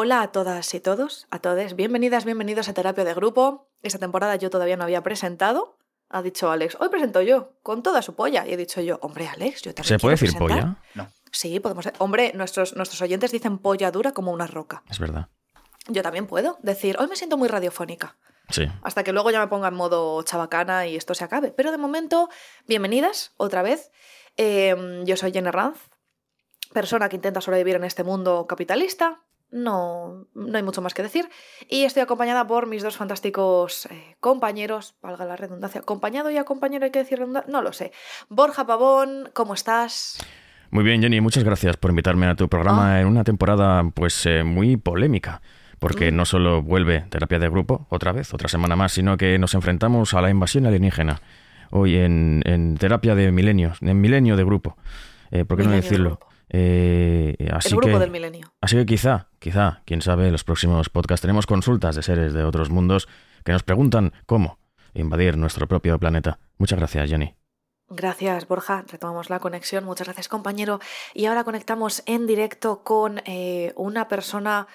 Hola a todas y todos, a todos. Bienvenidas, bienvenidos a Terapia de Grupo. Esta temporada yo todavía no había presentado. Ha dicho Alex, hoy presento yo, con toda su polla. Y he dicho yo, hombre, Alex, yo también ¿Se puede decir presentar". polla? No. Sí, podemos. Hombre, nuestros, nuestros oyentes dicen polla dura como una roca. Es verdad. Yo también puedo decir, hoy me siento muy radiofónica. Sí. Hasta que luego ya me ponga en modo chabacana y esto se acabe. Pero de momento, bienvenidas otra vez. Eh, yo soy Jenny Ranz, persona que intenta sobrevivir en este mundo capitalista. No, no hay mucho más que decir. Y estoy acompañada por mis dos fantásticos eh, compañeros, valga la redundancia. ¿Acompañado y acompañero hay que decir redundancia? No lo sé. Borja Pavón, ¿cómo estás? Muy bien, Jenny, muchas gracias por invitarme a tu Ah. programa en una temporada pues eh, muy polémica. Porque Mm. no solo vuelve terapia de grupo otra vez, otra semana más, sino que nos enfrentamos a la invasión alienígena. Hoy en, en terapia de milenios, en milenio de grupo. Eh, ¿Por qué no Milenio decirlo? Eh, así El grupo que, del milenio. Así que quizá, quizá, quién sabe, en los próximos podcasts tenemos consultas de seres de otros mundos que nos preguntan cómo invadir nuestro propio planeta. Muchas gracias, Jenny. Gracias, Borja. Retomamos la conexión. Muchas gracias, compañero. Y ahora conectamos en directo con eh, una persona.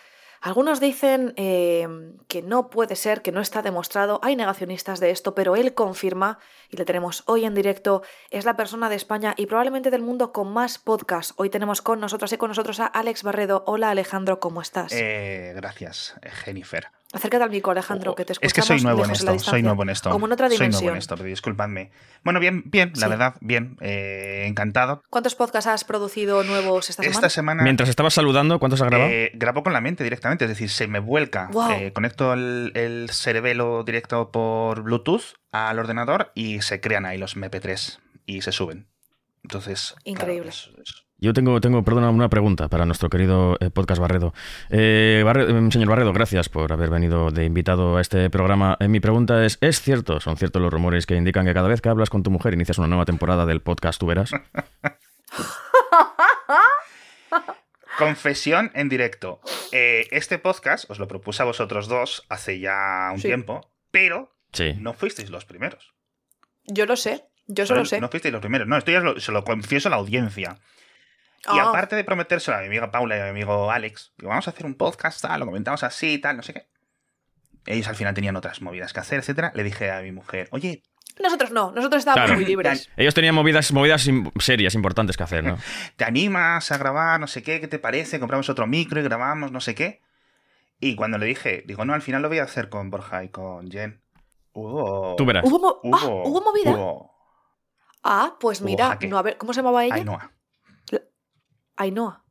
Algunos dicen eh, que no puede ser, que no está demostrado. Hay negacionistas de esto, pero él confirma, y le tenemos hoy en directo, es la persona de España y probablemente del mundo con más podcasts. Hoy tenemos con nosotros y con nosotros a Alex Barredo. Hola, Alejandro, ¿cómo estás? Eh, gracias, Jennifer. Acércate al micro, Alejandro, que te escuchamos es que soy nuevo en esto, soy nuevo en esto. Como en otra Soy nuevo dimensión. en esto, pero disculpadme. Bueno, bien, bien, la Sí. verdad, bien. eh, encantado. ¿Cuántos podcasts has producido nuevos esta semana? Esta semana Mientras estabas saludando, ¿cuántos has grabado? eh, grabo con la mente directamente, es decir, se me vuelca. Eh, conecto el, el cerebelo directo por Bluetooth al ordenador y se crean ahí los MP3 y se suben. Entonces, claro, Increíble. es- es- Yo tengo, tengo, perdona, una pregunta para nuestro querido eh, podcast Barredo. Eh, eh, señor Barredo, gracias por haber venido de invitado a este programa. Eh, mi pregunta es, ¿es cierto, son ciertos los rumores que indican que cada vez que hablas con tu mujer inicias una nueva temporada del podcast Tú Verás? Confesión en directo. Eh, este podcast os lo propuse a vosotros dos hace ya un Sí. tiempo, pero Sí. no fuisteis los primeros. Yo lo sé, yo eso lo sé. No fuisteis los primeros. No, esto ya lo- se lo confieso a la audiencia. Y Ah. aparte de prometérselo a mi amiga Paula y a mi amigo Alex, digo, vamos a hacer un podcast, tal, lo comentamos así, tal, no sé qué. Ellos al final tenían otras movidas que hacer, etcétera. Le dije a mi mujer, oye, Nosotros no, nosotros estábamos Claro. muy libres. Ellos tenían movidas, movidas serias, importantes que hacer, ¿no? ¿te animas a grabar? No sé qué, ¿qué te parece? Compramos otro micro y grabamos, no sé qué. Y cuando le dije, digo, no, al final lo voy a hacer con Borja y con Jen. Hubo. Tú verás. ¿Hubo, mo- ah, Hubo, ¿hubo movida? hubo Ah, pues mira, no, a ver, ¿cómo se llamaba ella? Ainhoa. Ainhoa.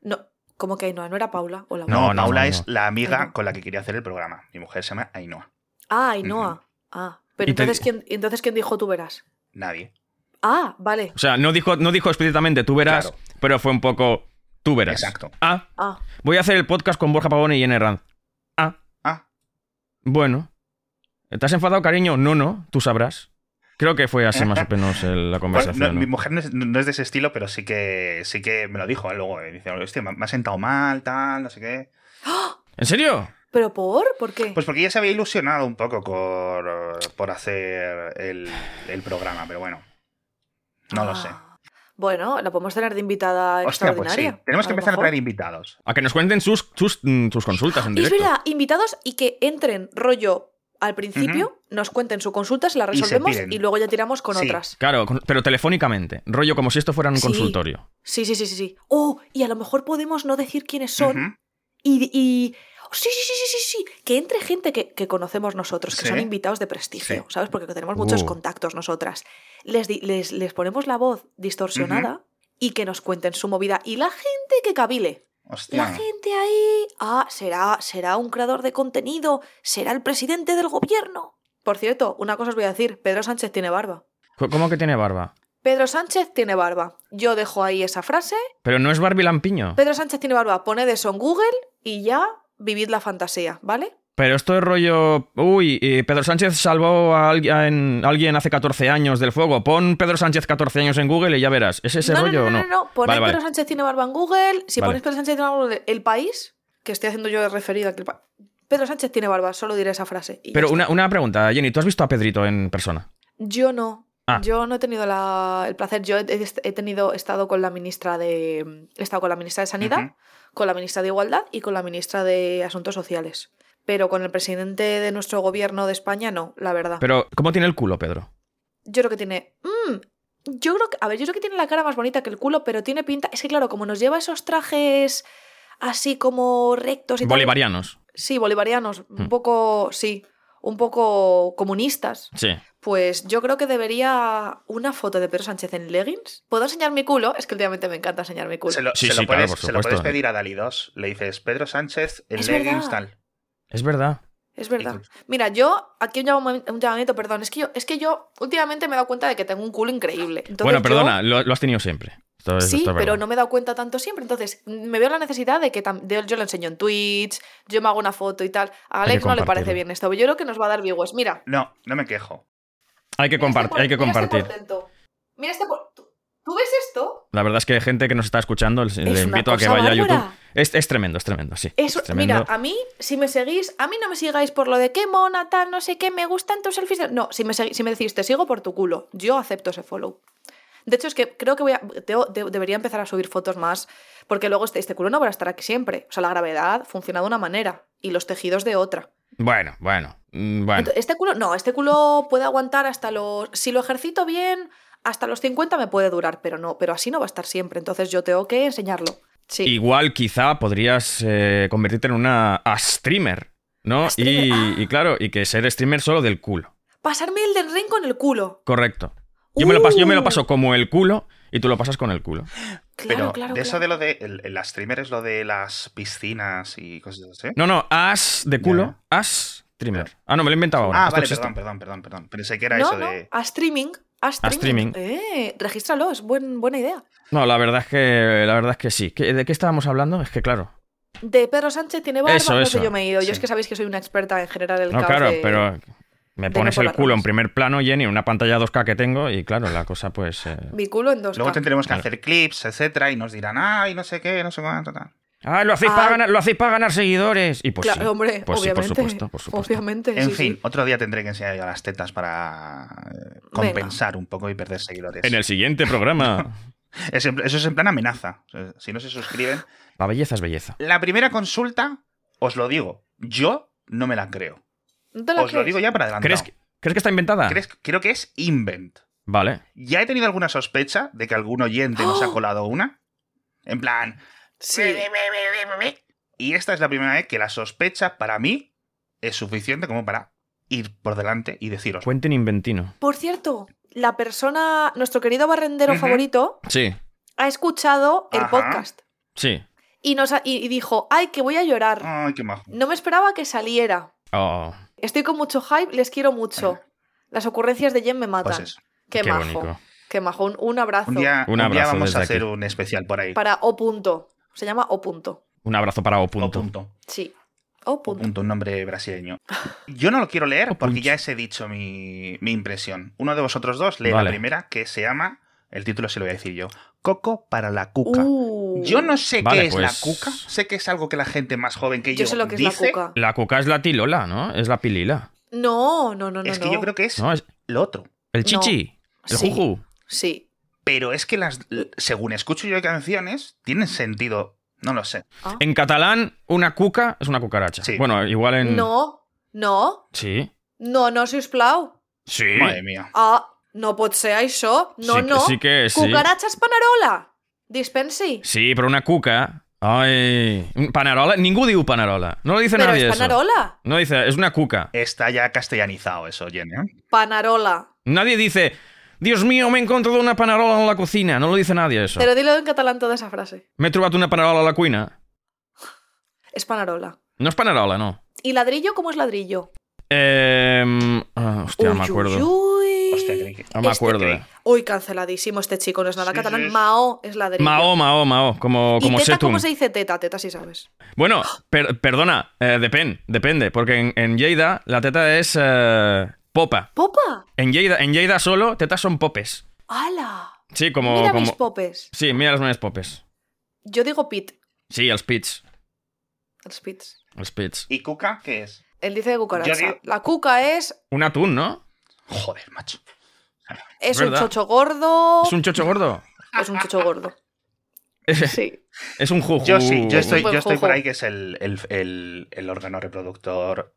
No, ¿cómo que Ainhoa? ¿No era Paula? O la No, Paula no, es la amiga Ainhoa. con la que quería hacer el programa. Mi mujer se llama Ainhoa. Ah, Ainhoa. Ah, pero Y te- entonces, ¿quién, entonces, ¿quién dijo tú verás? Nadie. Ah, vale. O sea, no dijo, no dijo explícitamente tú verás, Claro. pero fue un poco tú verás. Exacto. Ah, Ah, voy a hacer el podcast con Borja Pavone y Jenny Ranz. Ah, Ah, bueno. ¿Te has enfadado, cariño? No, no, tú sabrás. Creo que fue así más o menos el- la Bueno, conversación. no, ¿no? Mi mujer no es, no es de ese estilo, pero sí que sí que me lo dijo. ¿eh? Luego eh, dice, hostia, me me ha sentado mal, tal, no sé qué. ¿En serio? ¿pero por? ¿Por qué? Pues porque ella se había ilusionado un poco por, por hacer el, el programa, pero bueno. No lo sé. Ah. Bueno, la podemos tener de invitada Hostia, pues sí. extraordinaria. Tenemos que empezar a traer invitados. A que nos cuenten sus, sus, mm, sus consultas en Y es directo. verdad, invitados y que entren rollo al principio, nos cuenten su consulta, se la resolvemos y, luego ya tiramos con Sí. otras. Claro, pero telefónicamente. Rollo como si esto fuera un Sí. consultorio. Sí, sí, sí, sí, sí. Oh, y a lo mejor podemos no decir quiénes son y, y- oh, sí, sí, sí, sí, sí, sí, que entre gente que, que conocemos nosotros, que Sí. son invitados de prestigio, Sí. ¿sabes? Porque tenemos muchos Uh. contactos nosotras. Les, les, les ponemos la voz distorsionada y que nos cuenten su movida. Y la gente que cabile. Hostia. La gente ahí. Ah, será, será un creador de contenido, será el presidente del gobierno. Por cierto, una cosa os voy a decir: Pedro Sánchez tiene barba. ¿Cómo que tiene barba? Pedro Sánchez tiene barba. Yo dejo ahí esa frase. Pero no es Barbie Lampiño. Pedro Sánchez tiene barba. Poned eso en Google y ya vivid la fantasía, ¿vale? Pero esto es rollo. Uy, Pedro Sánchez salvó a alguien, a alguien hace 14 años del fuego. Pon Pedro Sánchez 14 años en Google y ya verás. ¿Es ese no, rollo no, o no, no? no, no. Vale, vale. Pedro Sánchez tiene barba en Google. Si Vale. ponéis Pedro Sánchez tiene barba en Google, el país, que estoy haciendo yo de referido el Pedro Sánchez tiene barba, solo diré esa frase. Pero una, una pregunta, Jenny, ¿tú has visto a Pedrito en persona? Yo no. Ah. Yo no he tenido la- el placer. Yo he, he tenido, he estado con la ministra de. He estado con la ministra de Sanidad, con la ministra de Igualdad y con la ministra de Asuntos Sociales. Pero con el presidente de nuestro gobierno de España no, la verdad. Pero, ¿cómo tiene el culo, Pedro? Yo creo que tiene... mm, yo creo que... A ver, yo creo que tiene la cara más bonita que el culo, pero tiene pinta... Es que claro, como nos lleva esos trajes así como rectos y tal- Bolivarianos. Sí, bolivarianos, Hmm. un poco, sí, un poco comunistas. Sí. Pues yo creo que debería una foto de Pedro Sánchez en leggings. ¿Puedo enseñar mi culo? Es que últimamente me encanta enseñar mi culo. Se lo, Sí, se lo sí, claro, puedes, por se lo puedes pedir a Dali 2. Le dices Pedro Sánchez en Es leggings verdad. tal. Es verdad. Es verdad. Mira, yo, aquí un, llamam- un llamamiento, perdón, es que, yo, es que yo últimamente me he dado cuenta de que tengo un culo increíble. Entonces bueno, yo- perdona, lo, lo has tenido siempre. Esto Sí, esto es pero no me he dado cuenta tanto siempre. Entonces, me veo la necesidad de que de- yo lo enseño en Twitch, yo me hago una foto y tal. A Alex no le parece bien esto, pero yo creo que nos va a dar viewers. Mira, No, no me quejo. Hay que, este compart- por- hay que mira este compartir. Mira este por- ¿Tú, ves esto? La verdad es que hay gente que nos está escuchando, les- le invito a que vaya a. YouTube. Es, es tremendo, es tremendo, sí. Eso, es tremendo. mira, a mí, si me seguís, a mí no me sigáis por lo de qué mona, tal, no sé qué, me gustan tus selfies. No, si me, segui- si me decís, te sigo por tu culo, yo acepto ese follow. De hecho, es que creo que voy a, debo- de- debería empezar a subir fotos más, porque luego este, este culo no va a estar aquí siempre. O sea, la gravedad funciona de una manera y los tejidos de otra. Bueno, bueno, mm, bueno. Este culo, no, este culo puede aguantar hasta los. Si lo ejercito bien, hasta los 50 me puede durar, pero no, pero así no va a estar siempre. Entonces yo tengo que enseñarlo. Sí. Igual quizá podrías eh, convertirte en una a streamer, ¿no? A streamer, Y, ah. y claro, y que ser streamer solo del culo. Pasarme el del ring con el culo. Correcto. Yo, me lo paso, yo me lo Uh. paso como el culo y tú lo pasas con el culo. Claro, Pero claro. de eso de lo de. El, streamer es lo de las piscinas y cosas así. No, no, as de culo, Ya. as streamer. Ah, no, me lo he inventado ahora. ah, Esto vale, existe. perdón, perdón, perdón, perdón. Pensé que era no, eso no, de. a streaming. A streaming. streaming. Eh, regístralo, es buen, buena idea. No, la verdad es que la verdad es que sí. ¿Qué- ¿De qué estábamos hablando? Es que claro. De Pedro Sánchez tiene barba, Eso, no eso. sé, yo me he ido. Yo es que sabéis que soy una experta en general el No, caos claro, de- pero me pones no el culo en primer plano, Jenny, en una pantalla 2K que tengo y claro, la cosa pues... eh, Mi culo en dos Luego tendremos que Claro. hacer clips, etcétera, y nos dirán, ay, no sé qué, no sé cuánto, tal. Ah, lo hacéis, Ah. para ganar, lo hacéis para ganar seguidores. Y pues claro, sí. hombre, Pues sí, por obviamente. supuesto, por supuesto. Obviamente. En sí, fin, sí. otro día tendré que enseñar yo las tetas para eh, compensar un poco y perder seguidores. En el siguiente programa. Eso es en plan amenaza. Si no se suscriben. La belleza es belleza. La primera consulta, os lo digo, yo no me la creo. ¿No te la Os lo digo ya para adelantado. ¿Crees que, ¿Crees que está inventada? ¿Crees- Creo que es invent. Vale. Ya he tenido alguna sospecha de que algún oyente nos ha ¡Oh! colado una. En plan. Sí. Y esta es la primera vez que la sospecha para mí es suficiente como para ir por delante y deciros. Quentin Inventino. Por cierto, la persona, nuestro querido barrendero favorito, Sí, ha escuchado el Ajá. podcast sí. y, nos ha- y, dijo, ay, que voy a llorar. Ay, qué majo. No me esperaba que saliera. Oh, Estoy con mucho hype, les quiero mucho. Las ocurrencias de Jen me matan. Pues. Qué, qué majo. bonito. Qué majo. Un, un abrazo. Un día, Un un día abrazo vamos a hacer aquí. un especial por ahí. Para O punto. Se llama O punto. Un abrazo para O O punto. punto. Sí. O O punto. punto, un nombre brasileño. Yo no lo quiero leer porque punto. ya os he dicho mi, mi impresión. Uno de vosotros dos lee Vale. la primera, que se llama. El título se lo voy a decir yo. Coco para la cuca. Uh. Yo no sé Vale, qué es pues- la cuca. Sé que es algo que la gente más joven que yo, Yo sé lo que es dice. la cuca. La cuca es la tilola, ¿no? Es la pilila. No, no, no, no. es que no. yo creo que es No, es lo otro. el chichi. El Sí. juju. Sí. Pero es que las, según escucho yo canciones, tienen sentido. No lo sé. Ah. En catalán, una cuca es una cucaracha. Sí. Bueno, igual en. No, no, Sí. no, no, sisplau. Sí. Madre mía. Ah, no pot ser això. No, Sí no. sí que sí. Cucaratxes Panarola. Dispensi. Sí, però una cuca. Ay. Panarola. Ningú diu panarola. No lo dice Pero nadie es eso. Panarola. No dice, es una cuca. Está ya castellanizado eso, Jenny. ¿eh? Panarola. Nadie dice, Dios mío, me he encontrado una panarola en la cocina. No lo dice nadie eso. Pero dilo en catalán toda esa frase. Me he trobat una panarola a la cuina. Es Panarola. No es panarola, no. ¿Y ladrillo cómo es ladrillo? Eh, ah, hostia, Uy, me acuerdo. uy, uy. Hostia, que- No me Este- acuerdo. eh. Uy, canceladísimo este chico. No es nada Sí, catalán. sí. Mao es ladrillo. Mao, Mao, Mao, como, ¿Y como teta Setum. cómo se dice teta? Teta sí sabes. Bueno, per- perdona, eh, depen- depende, porque en, en Lleida la teta es eh, popa. ¿Popa? En Lleida, en Lleida solo tetas son popes. ¡Hala! Sí, como... Mira como... mis popes. Sí, mira les meves popes. Yo digo pit. Sí, els pits. Els pits. Els pits. ¿Y cuca qué es? Él dice de cucaracha. Digo- La cuca es, Un atún, ¿no? Joder, macho. es un chocho gordo. ¿Es un chocho gordo? Es un chocho gordo. Sí. Es un juju. Yo sí, yo estoy, yo estoy por ahí que es el, el- el- el órgano reproductor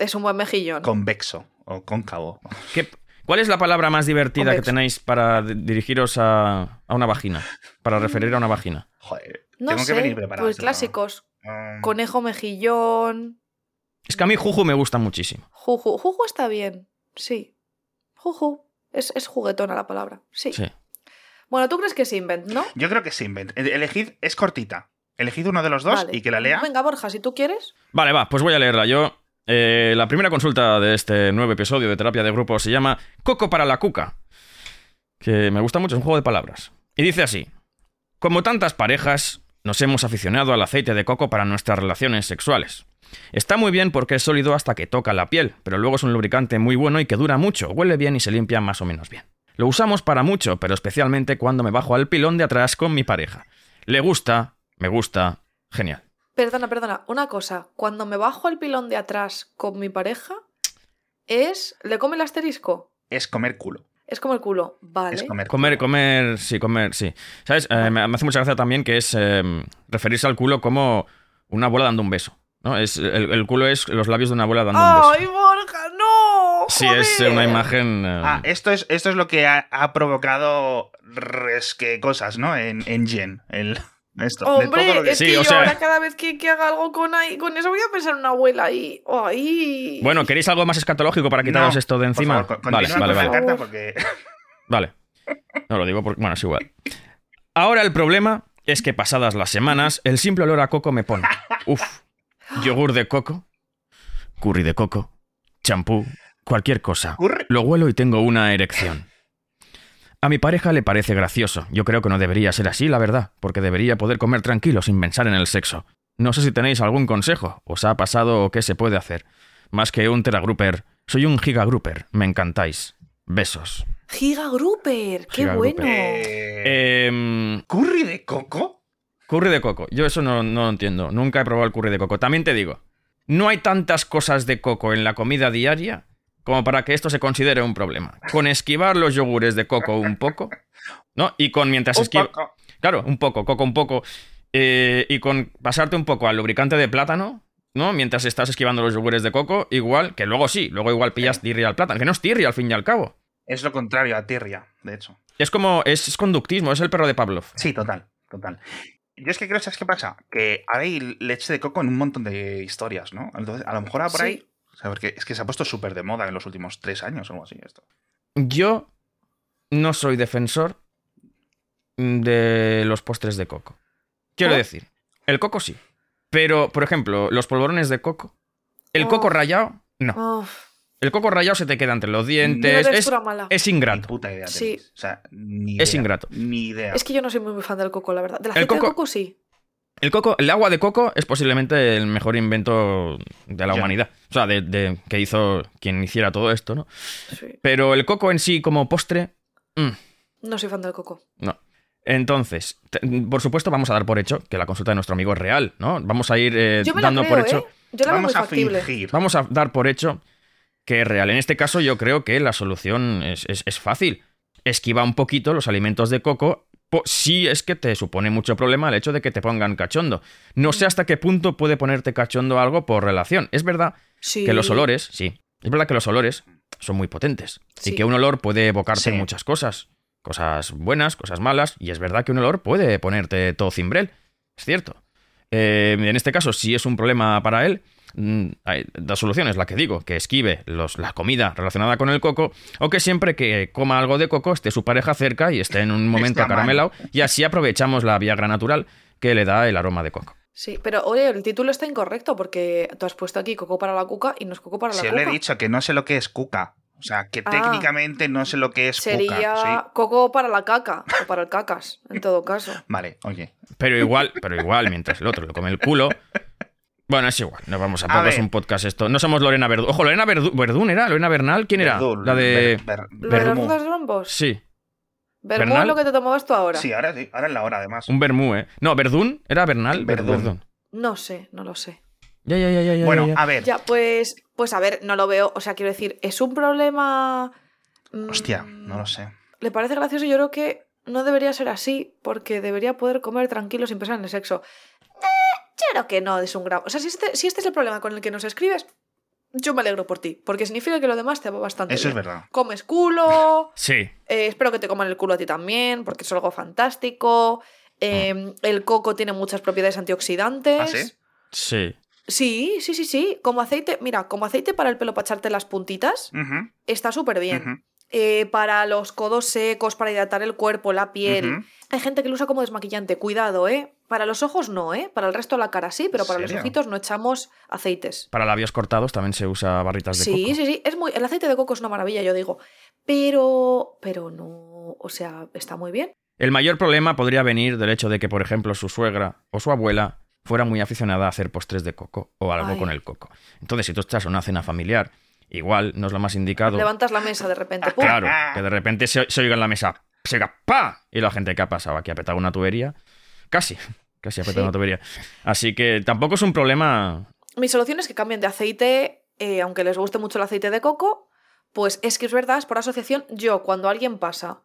Es un buen mejillón. convexo o cóncavo. ¿Qué- ¿Cuál es la palabra más divertida que tenéis para di- dirigiros a, a una vagina? Para referir a una vagina. Joder, No tengo sé, que venir preparado. pues clásicos. Mm, Conejo mejillón. Es que a mí juju me gusta muchísimo. Juju. Juju está bien. Sí. Juju. Es, es juguetona la palabra. Sí. Sí. Bueno, tú crees que es invent, ¿no? Yo creo que sí, invent. Elegid, es cortita. Elegid uno de los dos Vale. y que la lea. Venga, Borja, si tú quieres. Vale, va, pues voy a leerla yo. Eh, la primera consulta de este nuevo episodio de terapia de grupo se llama Coco para la cuca. Que me gusta mucho, es un juego de palabras. Y dice así: Como tantas parejas, nos hemos aficionado al aceite de coco para nuestras relaciones sexuales. Está muy bien porque es sólido hasta que toca la piel, pero luego es un lubricante muy bueno y que dura mucho, huele bien y se limpia más o menos bien. Lo usamos para mucho, pero especialmente cuando me bajo al pilón de atrás con mi pareja. Le gusta, me gusta, genial. Perdona, perdona. Una cosa. Cuando me bajo el pilón de atrás con mi pareja, es. ¿Le come el asterisco? Es comer culo. Es como el culo. Vale. Es comer Comer, culo. comer, sí, comer, sí. ¿Sabes? Eh, me hace mucha gracia también que es eh, referirse al culo como una bola dando un beso. ¿no? Es, el, el culo es los labios de una bola dando un beso. ¡Ay, Borja! ¡No! Sí, es eh, una imagen. eh, Ah, esto es, esto es lo que ha, ha provocado resque cosas, ¿no? En, en Gen. El, esto, de Hombre, todo lo que- es Sí, que o yo sea- ahora cada vez que, que haga algo con, ahí, con eso voy a pensar en una abuela ahí. ¡Ay! Bueno, ¿queréis algo más escatológico para quitaros No, esto de por encima? favor, vale, vale, vale. carta porque Vale. No lo digo porque. Bueno, es igual. Ahora el problema es que pasadas las semanas, el simple olor a coco me pone. Uf. Yogur de coco, curry de coco, champú, cualquier cosa. Lo huelo y tengo una erección. A mi pareja le parece gracioso. Yo creo que no debería ser así, la verdad, porque debería poder comer tranquilo sin pensar en el sexo. No sé si tenéis algún consejo, os ha pasado o qué se puede hacer. Más que un teragruper, soy un gigagruper, me encantáis. Besos. Giga Grouper, qué Giga bueno. Grouper. Eh, Em, ¿Curry de coco? curry de coco. Yo eso no, no lo entiendo. Nunca he probado el curry de coco. También te digo, no hay tantas cosas de coco en la comida diaria como para que esto se considere un problema. Con esquivar los yogures de coco un poco, ¿no? Y con mientras poco. Claro, un poco, coco un poco. eh, y con pasarte un poco al lubricante de plátano, ¿no? Mientras estás esquivando los yogures de coco, igual, que luego sí, luego igual pillas tirria al plátano. Que no es tirria al fin y al cabo. Es lo contrario a tirria, de hecho. Es como, es, es conductismo, es el perro de Pavlov. Sí, total, total. Yo es que creo, ¿sabes qué pasa? Que ahora hay leche de coco en un montón de historias, ¿no? Entonces, a lo mejor ahora por Sí. ahí. O sea, porque es que se ha puesto súper de moda en los últimos tres años o algo así esto. Yo no soy defensor de los postres de coco. Quiero ¿Oh? decir, el coco sí. Pero, por ejemplo, los polvorones de coco. El Oh. coco rallado, no. El coco rallado se te queda entre los dientes. Es, textura mala. es Ni ingrato. puta idea Sí. tenéis. O sea, ni idea. Es ingrato. Ni idea. Es que yo no soy muy fan del coco, la verdad. Del El aceite de coco- coco sí. El coco, el agua de coco es posiblemente el mejor invento de la Ya. humanidad. O sea, de, de- que hizo quien hiciera todo esto, ¿no? Sí. Pero el coco en sí como postre, mm, No soy fan del coco. No. Entonces, te- por supuesto, vamos a dar por hecho que la consulta de nuestro amigo es real, ¿no? Vamos a ir eh, Yo me la dando creo, por hecho. ¿eh? Yo la veo muy Vamos a factible. fingir. Vamos a dar por hecho que es real. En este caso, yo creo que la solución es, es- es fácil. Esquiva un poquito los alimentos de coco. Si es que te supone mucho problema el hecho de que te pongan cachondo. No sé hasta qué punto puede ponerte cachondo algo por relación. Es verdad Sí. que los olores, sí. Es verdad que los olores son muy potentes. Sí. Y que un olor puede evocarte Sí. muchas cosas. Cosas buenas, cosas malas. Y es verdad que un olor puede ponerte todo cimbrel. Es cierto. Eh, en este caso, si es un problema para él, mm, hay dos soluciones. La que digo, que esquive los, la comida relacionada con el coco, o que siempre que coma algo de coco esté su pareja cerca y esté en un momento acaramelado. Y así aprovechamos la Viagra natural que le da el aroma de coco. Sí, pero oye, el título está incorrecto porque tú has puesto aquí coco para la cuca y no es coco para la Se cuca. le he dicho que no sé lo que es cuca. O sea, que Ah. técnicamente no sé lo que es Sería cuca. Sí. coco para la caca o para el cacas, en todo caso. Vale, oye. Pero igual, pero igual, mientras el otro le come el culo. Bueno, es igual, no vamos a A poco es un podcast esto. No somos Lorena Verdún. Ojo, Lorena Verdu- Verdún era, Lorena Bernal, ¿quién era? La de. ¿Lo de los rombos? Sí, Vermú ¿Bernal? es lo que te tomabas tú ahora. Sí, ahora sí. Ahora es la hora, además. un Bermú, ¿eh? No, Verdún, ¿era Bernal? Verdún. No sé, no lo sé. Ya, ya, ya, ya, ya. Bueno, ya. a ver. Ya, pues, pues a ver, no lo veo. O sea, quiero decir, ¿es un problema? mm, Hostia, no lo sé. ¿Le parece gracioso? Yo creo que no debería ser así, porque debería poder comer tranquilo sin pensar en el sexo. Creo que no es un grado. O sea, si este, si este es el problema con el que nos escribes, yo me alegro por ti, porque significa que lo demás te va bastante Eso es verdad. Comes culo, Sí. eh, espero que te coman el culo a ti también, porque es algo fantástico. eh, el coco tiene muchas propiedades antioxidantes. ¿Ah, sí? Sí. Sí, sí, sí, sí. Como aceite, mira, como aceite para el pelo para echarte las puntitas, está súper bien. Eh, para los codos secos, para hidratar el cuerpo, la piel. Hay gente que lo usa como desmaquillante, cuidado, ¿eh? Para los ojos no, ¿eh? Para el resto de la cara sí, pero ¿En para los ojitos no echamos aceites. Para labios cortados también se usa barritas de Sí, coco. sí, sí. Es muy... El aceite de coco es una maravilla, yo digo. Pero. Pero no. O sea, está muy bien. El mayor problema podría venir del hecho de que, por ejemplo, su suegra o su abuela fuera muy aficionada a hacer postres de coco o algo Ay. con el coco. Entonces, si tú estás en una cena familiar, igual no es lo más indicado. Levantas la mesa de repente. ¡pum! Claro, que de repente se, se oiga en la mesa, se oiga ¡pa! Y la gente que ha pasado aquí ha petado una tubería. Casi, casi ha petado Sí. una tubería. Así que tampoco es un problema. Mi solución es que cambien de aceite, eh, aunque les guste mucho el aceite de coco. Pues es que es verdad, es por asociación. Yo, cuando alguien pasa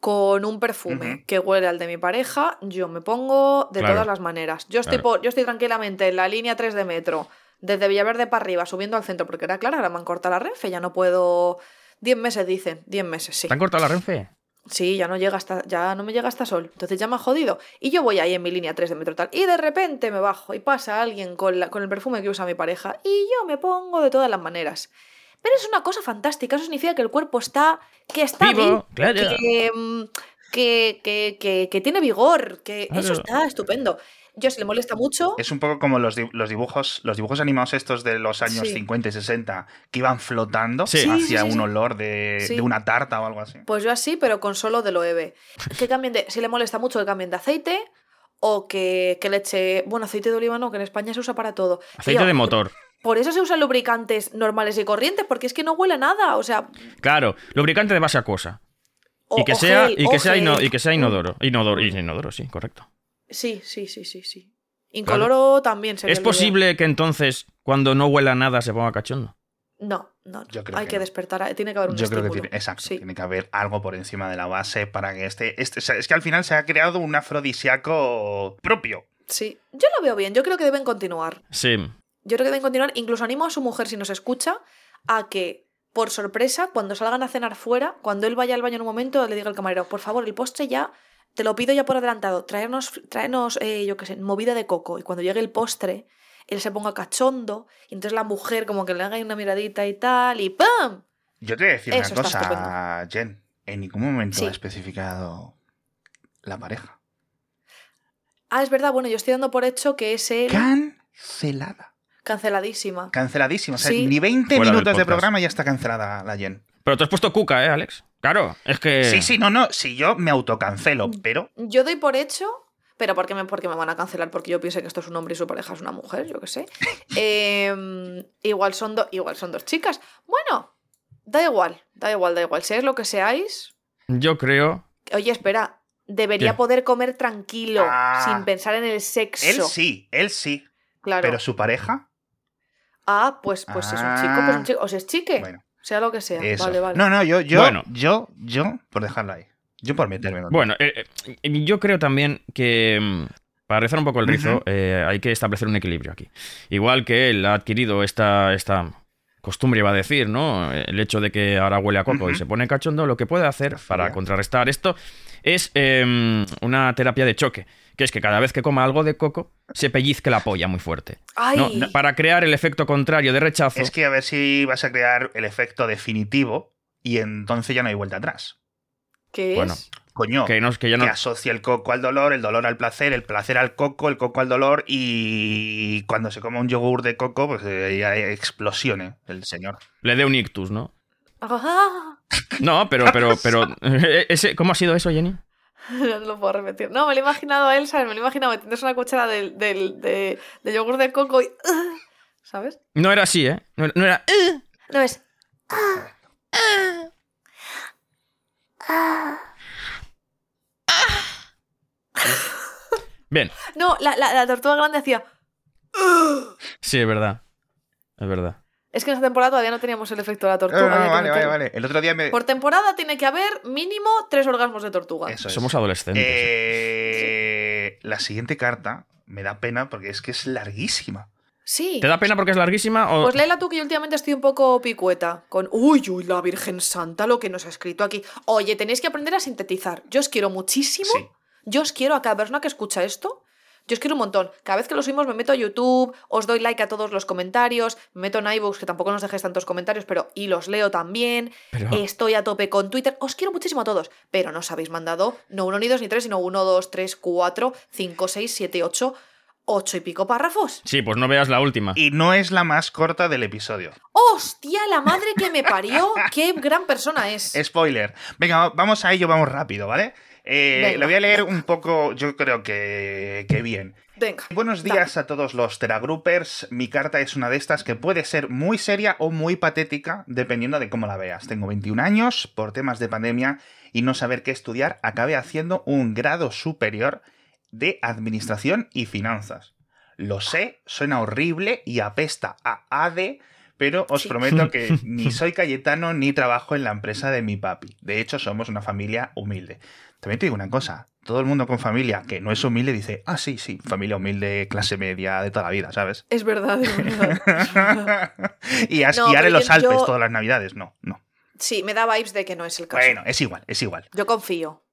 con un perfume que huele al de mi pareja, yo me pongo de Claro. todas las maneras. Yo estoy, Claro. por- yo estoy tranquilamente en la línea 3 de metro, desde Villaverde para arriba, subiendo al centro, porque era claro, ahora me han cortado la renfe, ya no puedo. 10 meses dicen, 10 meses, sí. ¿Te han cortado la renfe? Sí, ya no llega hasta, ya no me llega hasta sol. Entonces ya me ha jodido. Y yo voy ahí en mi línea 3 de metro tal. Y de repente me bajo y pasa alguien con, la- con el perfume que usa mi pareja. Y yo me pongo de todas las maneras. Pero es una cosa fantástica. Eso significa que el cuerpo está. que está Vivo, claro. Que, mm, que, que, que- que tiene vigor. Que eso está estupendo. Yo si le molesta mucho. Es un poco como los, di- los dibujos los dibujos animados estos de los años Sí. 50 y 60 que iban flotando Sí. Hacia sí, sí, un sí. olor de, Sí. de una tarta o algo así. Pues yo así, pero con solo de loeve. Que cambien de. Si le molesta mucho, que cambien de aceite. O que, que le eche. Bueno, aceite de oliva no, que en España se usa para todo. Aceite Tío, de motor. Por eso se usan lubricantes normales y corrientes, porque es que no huele a nada. O sea. Claro, lubricante de base acuosa. o- Y que sea, gel, y que sea, ino- y que sea inodoro. Inodoro, y inodoro, sí, correcto. Sí, sí, sí, sí, sí. Incoloro también sería ¿Es posible que entonces, cuando no huela nada, se ponga cachondo? No, no. no. Yo creo Hay que que, no. despertar. a- Tiene que haber un Yo creo que tiene, exacto, Sí. tiene que haber algo por encima de la base para que este, este o sea, es que al final se ha creado un afrodisíaco propio. Sí. Yo lo veo bien. Yo creo que deben continuar. Sí. Yo creo que deben continuar. Incluso animo a su mujer, si nos escucha, a que, por sorpresa, cuando salgan a cenar fuera, cuando él vaya al baño en un momento, le diga al camarero, por favor, el postre ya, te lo pido ya por adelantado, traernos, traernos eh, yo qué sé, movida de coco. Y cuando llegue el postre, él se ponga cachondo, y entonces la mujer como que le haga ahí una miradita y tal, y ¡pam! Yo te voy a decir Eso una cosa, Jen. En ningún momento Sí. ha especificado la pareja. Ah, es verdad, bueno, yo estoy dando por hecho que es él Cancelada. canceladísima. Canceladísima. O sea, Sí. ni 20 Fuera del minutos de programa y ya está cancelada la Jen. Pero tú has puesto cuca, ¿eh, Alex? Claro, es que... Sí, sí, no, no. Si yo me autocancelo, pero Yo doy por hecho, pero porque me, porque me van a cancelar porque yo pienso que esto es un hombre y su pareja es una mujer, yo qué sé. Em, igual, son do- igual son dos chicas. Bueno, da igual, da igual, da igual. Seáis lo que seáis. Yo creo... Oye, espera, debería ¿Qué? poder comer tranquilo, Ah. sin pensar en el sexo. él sí, él sí. Claro. Pero su pareja, Ah, pues, pues si es un chico, pues un Ah. chico. O si es chique, bueno, sea lo que sea. eso. Vale, vale. No, no, yo, yo, Bueno. yo, yo, por dejarla ahí. Yo por meterme. en. Bueno, eh, eh, yo creo también que... mm, Para rizar un poco el rizo, eh, hay que establecer un equilibrio aquí. Igual que él ha adquirido esta, esta costumbre, iba a decir, ¿no? El hecho de que ahora huele a coco y se pone cachondo, lo que puede hacer para contrarrestar esto es eh, una terapia de choque, que es que cada vez que coma algo de coco, se pellizque la polla muy fuerte. Ay, ¿no? Para crear el efecto contrario de rechazo. Es que a ver si vas a crear el efecto definitivo y entonces ya no hay vuelta atrás. ¿qué es? bueno, Coño, que, no, que ya no... que asocia el coco al dolor, el dolor al placer, el placer al coco, el coco al dolor y cuando se come un yogur de coco, pues eh, ya explosione el señor. Le dé un ictus, ¿no? Ah, No, pero, pero, pero... Ese, ¿Cómo ha sido eso, Jenny? No lo puedo repetir. No, me lo he imaginado a él, ¿sabes? Me lo he imaginado metiéndose una cuchara de, de yogur de coco y. ¿Sabes? No era así, ¿eh? No era... no era. No es. Bien, No, la, la, la tortuga grande hacía. sí, es verdad. Es verdad. Es que en esta temporada todavía no teníamos el efecto de la tortuga. no, había no, vale, vale, vale. El otro día me. Por temporada tiene que haber mínimo tres orgasmos de tortuga. Eso es. Somos adolescentes. Eh, La siguiente carta me da pena porque es que es larguísima. Sí. ¿Te da pena porque es larguísima o...? Pues léela tú que yo últimamente estoy un poco picueta. Con, uy, uy, la Virgen Santa, lo que nos ha escrito aquí. Oye, tenéis que aprender a sintetizar. Yo os quiero muchísimo. Sí. Yo os quiero a cada persona que escucha esto. Yo os quiero un montón. Cada vez que lo subimos me meto a YouTube, os doy like a todos los comentarios, me meto en iVoox, que tampoco nos dejéis tantos comentarios, pero y los leo también. Pero- Estoy a tope con Twitter. Os quiero muchísimo a todos. Pero nos habéis mandado no uno ni dos ni tres, sino uno, dos, tres, cuatro, cinco, seis, siete, ocho, ocho y pico párrafos. Sí, pues no veas la última. Y no es la más corta del episodio. ¡Hostia, la madre que me parió! ¡Qué gran persona es! Spoiler. Venga, vamos a ello, vamos rápido, ¿vale? Eh, lo voy a leer un poco, yo creo que, que bien. Venga. Buenos días a todos los teragroupers. Mi carta es una de estas que puede ser muy seria o muy patética, dependiendo de cómo la veas. Tengo 21 años, por temas de pandemia y no saber qué estudiar, acabé haciendo un grado superior de administración y finanzas. Lo sé, suena horrible y apesta a ADE, pero os Sí. prometo que ni soy Cayetano ni trabajo en la empresa de mi papi. De hecho, somos una familia humilde. También te digo una cosa, todo el mundo con familia que no es humilde dice, ah, sí, sí, familia humilde, clase media de toda la vida, ¿sabes? Es verdad, es verdad. y a esquiar en los Alpes yo- todas las navidades, no, no. Sí, me da vibes de que no es el caso. Bueno, es igual, es igual. Yo confío.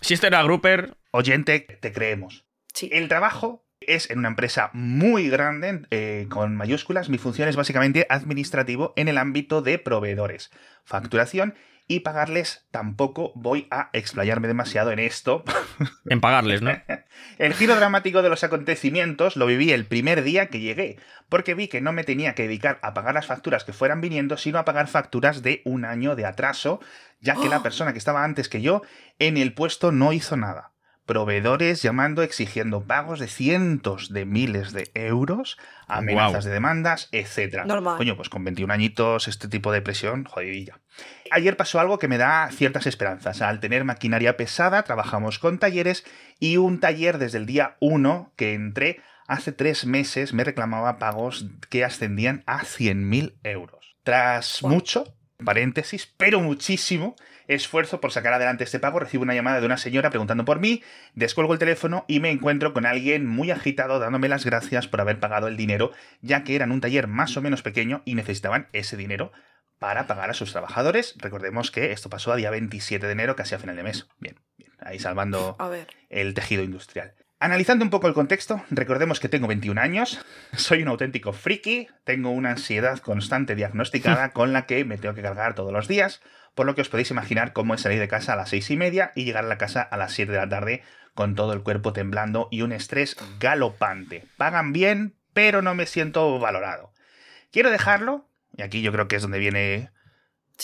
Si este era Grouper, Oyente, te creemos. Sí. El trabajo es en una empresa muy grande, eh, con mayúsculas. Mi función es básicamente administrativo en el ámbito de proveedores, facturación y pagarles. Tampoco voy a explayarme demasiado en esto. en pagarles, ¿no? El giro dramático de los acontecimientos lo viví el primer día que llegué, porque vi que no me tenía que dedicar a pagar las facturas que fueran viniendo, sino a pagar facturas de un año de atraso, ya que la persona que estaba antes que yo en el puesto no hizo nada. Proveedores llamando exigiendo pagos de cientos de miles de euros, amenazas de demandas, etc. Normal. Coño, pues con 21 añitos este tipo de presión, jodidilla. Ayer pasó algo que me da ciertas esperanzas. Al tener maquinaria pesada, trabajamos con talleres y un taller desde el día 1 que entré hace tres meses me reclamaba pagos que ascendían a 100.000 euros. Tras mucho, paréntesis, pero muchísimo esfuerzo por sacar adelante este pago, recibo una llamada de una señora preguntando por mí, descuelgo el teléfono y me encuentro con alguien muy agitado dándome las gracias por haber pagado el dinero, ya que eran un taller más o menos pequeño y necesitaban ese dinero para pagar a sus trabajadores. Recordemos que esto pasó a día 27 de enero, casi a final de mes. Bien, bien, ahí salvando A ver. el tejido industrial. Analizando un poco el contexto, recordemos que tengo 21 años, soy un auténtico friki, tengo una ansiedad constante diagnosticada con la que me tengo que cargar todos los días, por lo que os podéis imaginar cómo es salir de casa a las seis y media y llegar a la casa a las 7 de la tarde con todo el cuerpo temblando y un estrés galopante. Pagan bien, pero no me siento valorado. Quiero dejarlo, y aquí yo creo que es donde viene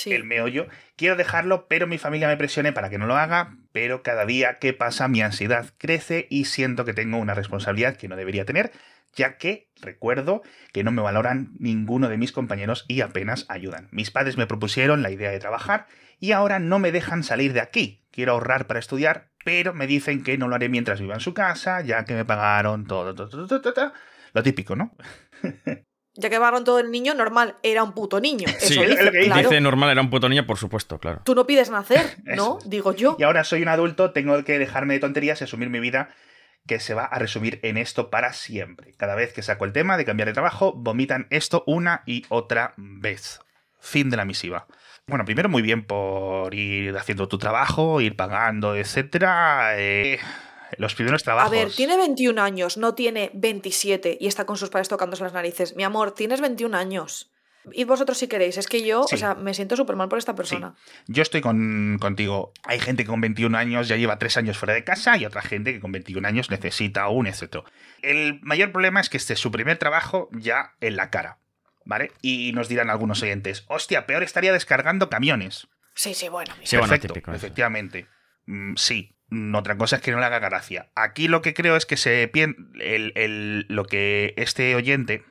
El meollo. Quiero dejarlo, pero mi familia me presione para que no lo haga, pero cada día que pasa mi ansiedad crece y siento que tengo una responsabilidad que no debería tener, ya que recuerdo que no me valoran ninguno de mis compañeros y apenas ayudan. Mis padres me propusieron la idea de trabajar y ahora no me dejan salir de aquí. Quiero ahorrar para estudiar, pero me dicen que no lo haré mientras viva en su casa, ya que me pagaron todo, todo, todo, todo, todo. Lo típico, ¿no? Ya que varón todo el niño, normal, era un puto niño. Eso Sí, dice, es lo que dice. claro. Dice normal, era un puto niño, por supuesto, claro. Tú no pides nacer, ¿no? Eso. Digo yo. Y ahora soy un adulto, tengo que dejarme de tonterías y asumir mi vida que se va a resumir en esto para siempre. Cada vez que saco el tema de cambiar de trabajo, vomitan esto una y otra vez. Fin de la misiva. Bueno, primero muy bien por ir haciendo tu trabajo, ir pagando, etcétera. Eh, los primeros A trabajos. ver, tiene 21 años, no tiene 27 y está con sus padres tocándose las narices. Mi amor, tienes 21 años. Y vosotros si queréis, es que yo, Sí. o sea, me siento súper mal por esta persona. Yo estoy con, contigo. Hay gente que con 21 años ya lleva 3 años fuera de casa y otra gente que con 21 años necesita un, etc. El mayor problema es que este es su primer trabajo ya en la cara. ¿Vale? Y nos dirán algunos oyentes, hostia, peor estaría descargando camiones. Sí, sí, bueno. Sí, bueno, Perfecto, típico, eso. efectivamente. Mm, sí. Mm, Otra cosa es que no le haga gracia. Aquí lo que creo es que se el, el- lo que este oyente,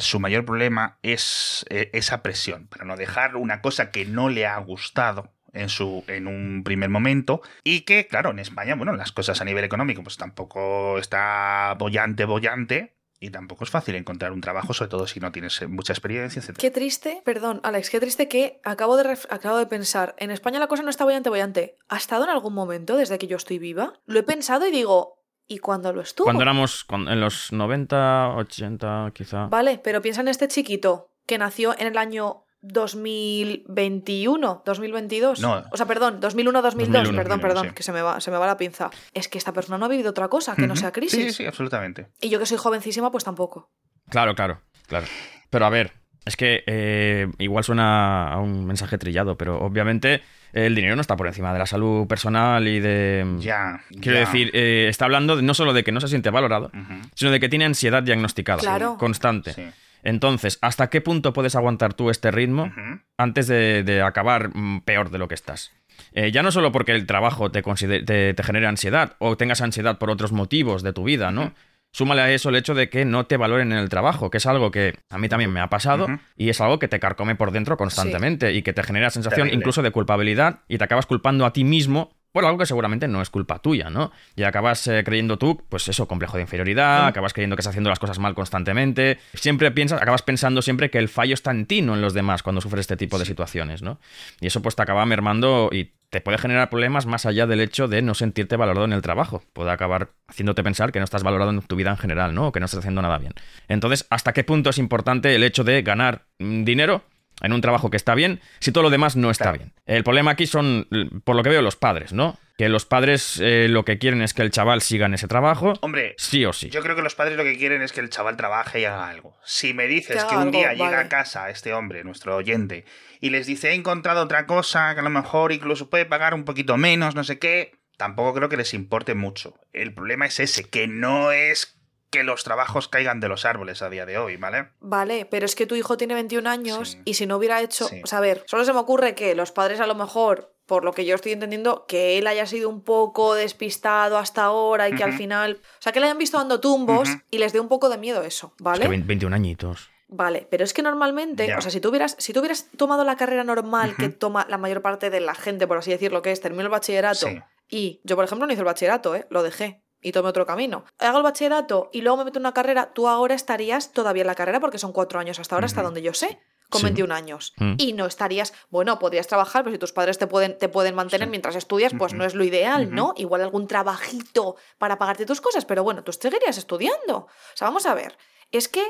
su mayor problema es eh, esa presión, para no dejar una cosa que no le ha gustado en su en un primer momento y que claro en España bueno las cosas a nivel económico pues tampoco está bollante bollante Y tampoco es fácil encontrar un trabajo, sobre todo si no tienes eh, mucha experiencia, etc. Qué triste, perdón, Alex, qué triste que acabo de, acabo de pensar, en España la cosa no está bollante, bollante. ¿Ha estado en algún momento desde que yo estoy viva? Lo he pensado y digo, ¿y cuándo lo estuvo? Cuando éramos cuando- en los 90, 80, quizá. Vale, pero piensa en este chiquito que nació en el año 2021, 2022. No. O sea, perdón, 2001, 2002, 2001, perdón, 2001, perdón, sí. que se me, va, se me va la pinza. Es que esta persona no ha vivido otra cosa que no sea crisis. Sí, sí, absolutamente. Y yo que soy jovencísima, pues tampoco. Claro, claro, claro. Pero a ver, es que eh, igual suena a un mensaje trillado, pero obviamente el dinero no está por encima de la salud personal y de... Ya. Quiero ya. decir, eh, está hablando de- no solo de que no se siente valorado, sino de que tiene ansiedad diagnosticada, Claro. constante. sí. Entonces, ¿hasta qué punto puedes aguantar tú este ritmo antes de, de acabar mm, peor de lo que estás? Eh, ya no solo porque el trabajo te, te, te genere ansiedad o tengas ansiedad por otros motivos de tu vida, ¿no? Súmale a eso el hecho de que no te valoren en el trabajo, que es algo que a mí también me ha pasado y es algo que te carcome por dentro constantemente y que te genera sensación Terrible. incluso de culpabilidad y te acabas culpando a ti mismo por algo que seguramente no es culpa tuya, ¿no? Y acabas eh, creyendo tú, pues eso, complejo de inferioridad, acabas creyendo que estás haciendo las cosas mal constantemente. Siempre piensas, acabas pensando siempre que el fallo está en ti, no en los demás, cuando sufres este tipo de situaciones, ¿no? Y eso pues te acaba mermando y te puede generar problemas más allá del hecho de no sentirte valorado en el trabajo. Puede acabar haciéndote pensar que no estás valorado en tu vida en general, ¿no? O que no estás haciendo nada bien. Entonces, ¿hasta qué punto es importante el hecho de ganar mm, dinero en un trabajo que está bien si todo lo demás no está Claro. bien? El problema aquí son, por lo que veo, los padres, ¿no? Que los padres eh, lo que quieren es que el chaval siga en ese trabajo, Hombre, sí o sí. Yo creo que los padres lo que quieren es que el chaval trabaje y haga algo. Si me dices Que un día llega a casa este hombre, nuestro oyente, y les dice he encontrado otra cosa que a lo mejor incluso puede pagar un poquito menos, no sé qué, tampoco creo que les importe mucho. El problema es ese, que no es que los trabajos caigan de los árboles a día de hoy, ¿vale? Vale, pero es que tu hijo tiene 21 años Sí. y si no hubiera hecho. Sí. O sea, a ver, solo se me ocurre que los padres a lo mejor, por lo que yo estoy entendiendo, que él haya sido un poco despistado hasta ahora y que al final. O sea, que le hayan visto dando tumbos y les dé un poco de miedo eso, Es ¿vale? que 20 21 añitos. Vale, pero es que normalmente, o sea, si tú hubieras, si tú hubieras tomado la carrera normal que toma la mayor parte de la gente, por así decirlo, que es termino el bachillerato, Sí. y yo, por ejemplo, no hice el bachillerato, ¿eh? lo dejé y tomé otro camino. Hago el bachillerato y luego me meto en una carrera, tú ahora estarías todavía en la carrera porque son cuatro años hasta ahora, hasta donde yo sé. Con Sí. 21 años. Mm. Y no estarías, bueno, podrías trabajar, pero si tus padres te pueden, te pueden mantener Sí. mientras estudias, pues no es lo ideal. ¿no? Igual algún trabajito para pagarte tus cosas, pero bueno, tú seguirías estudiando. O sea, vamos a ver. Es que,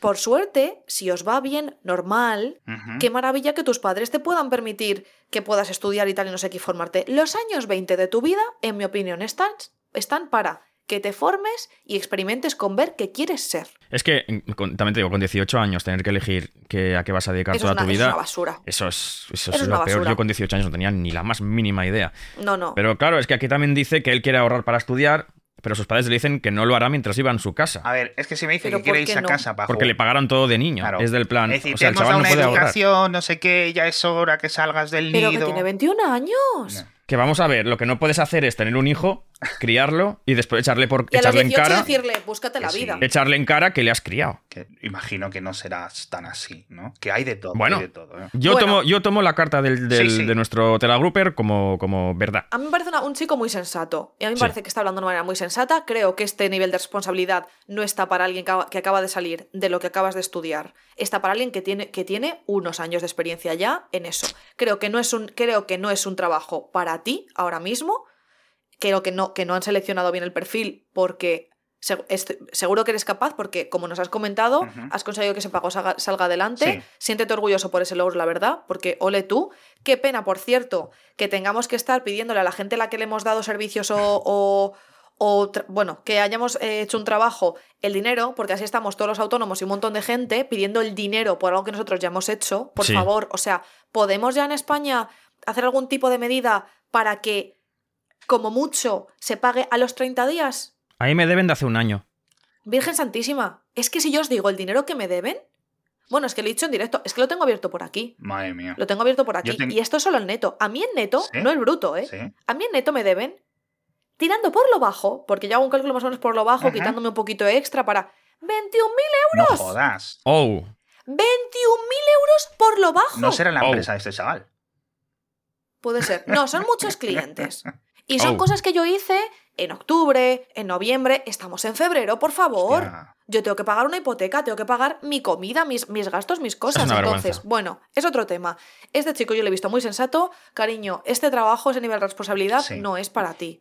por suerte, si os va bien, normal. Qué maravilla que tus padres te puedan permitir que puedas estudiar y tal y no sé qué formarte. Los años 20 de tu vida, en mi opinión, están, están para que te formes y experimentes con ver qué quieres ser. Es que, con- también te digo, con 18 años tener que elegir que, a qué vas a dedicar Eso toda una, tu eso es vida. una basura. Eso es, eso Eso es es lo una peor. basura. Yo con 18 años no tenía ni la más mínima idea. No, no. Pero claro, es que aquí también dice que él quiere ahorrar para estudiar, pero sus padres le dicen que no lo hará mientras iba en su casa. A ver, es que si me dice Pero que quiere ¿por qué irse a casa para Porque le pagaron todo de niño. Claro. Es del plan. Es decir, o sea, te el chaval no una puede ahorrar. educación, no sé qué, ya es hora que salgas del Pero que nido. tiene 21 años. No. Que vamos a ver, lo que no puedes hacer es tener un hijo, criarlo y después echarle, por, Y a los echarle en 18 cara. decirle, búscate la sí. vida. Echarle en cara que le has criado. Que imagino que no será tan así, ¿no? Que hay de todo. Bueno. hay de todo, ¿eh? Yo, Bueno. tomo, yo tomo la carta del, del- Sí, sí. de nuestro Telegrupper como, como verdad. A mí me parece una- un chico muy sensato. Y a mí me Sí. parece que está hablando de una manera muy sensata. Creo que este nivel de responsabilidad no está para alguien que acaba, que acaba de salir de lo que acabas de estudiar. Está para alguien que tiene, que tiene unos años de experiencia ya en eso. Creo que no es un, creo que no es un trabajo para ti ahora mismo. Creo que no, que no han seleccionado bien el perfil porque seguro que eres capaz porque, como nos has comentado, has conseguido que ese pago salga, salga adelante. Sí. Siéntete orgulloso por ese logro, la verdad, porque ole tú. Qué pena, por cierto, que tengamos que estar pidiéndole a la gente a la que le hemos dado servicios o, o- o tra- bueno, que hayamos eh, hecho un trabajo el dinero, porque así estamos todos los autónomos y un montón de gente pidiendo el dinero por algo que nosotros ya hemos hecho. Por Sí. favor, o sea, ¿podemos ya en España hacer algún tipo de medida para que, como mucho, se pague a los 30 días? Ahí me deben de hace un año. Virgen Santísima, es que si yo os digo el dinero que me deben, bueno, es que lo he dicho en directo, es que lo tengo abierto por aquí. Madre mía. Lo tengo abierto por aquí. Y esto es solo el neto. A mí en neto, ¿Sí? no el bruto, ¿eh? Sí. A mí en neto me deben, tirando por lo bajo, porque yo hago un cálculo más o menos por lo bajo, Ajá. quitándome un poquito extra para 21.000 No euros. jodas. Oh, 21.000 euros por lo bajo. No será la Oh. empresa de este chaval. Puede ser. No, son muchos clientes. Y son Oh. cosas que yo hice en octubre, en noviembre, estamos en febrero, por favor. Hostia. Yo tengo que pagar una hipoteca, tengo que pagar mi comida, mis, mis gastos, mis cosas. Entonces, vergüenza. bueno, es otro tema. Este chico yo lo he visto muy sensato. Cariño, este trabajo, ese nivel de responsabilidad Sí. no es para ti.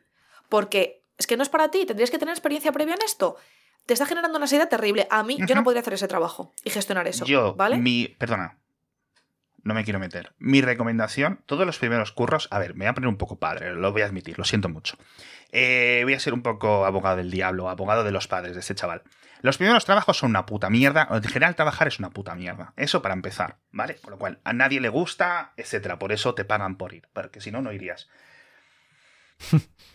Porque es que no es para ti, tendrías que tener experiencia previa en esto. Te está generando una ansiedad terrible. A mí, yo no podría hacer ese trabajo y gestionar eso. Yo, ¿Vale? mi. Perdona. No me quiero meter. Mi recomendación, todos los primeros curros. A ver, me voy a poner un poco padre, lo voy a admitir, lo siento mucho. Eh, voy a ser un poco abogado del diablo, abogado de los padres de este chaval. Los primeros trabajos son una puta mierda. En general, trabajar es una puta mierda. Eso para empezar, ¿vale? Con lo cual, a nadie le gusta, etcétera. Por eso te pagan por ir, porque si no, no irías.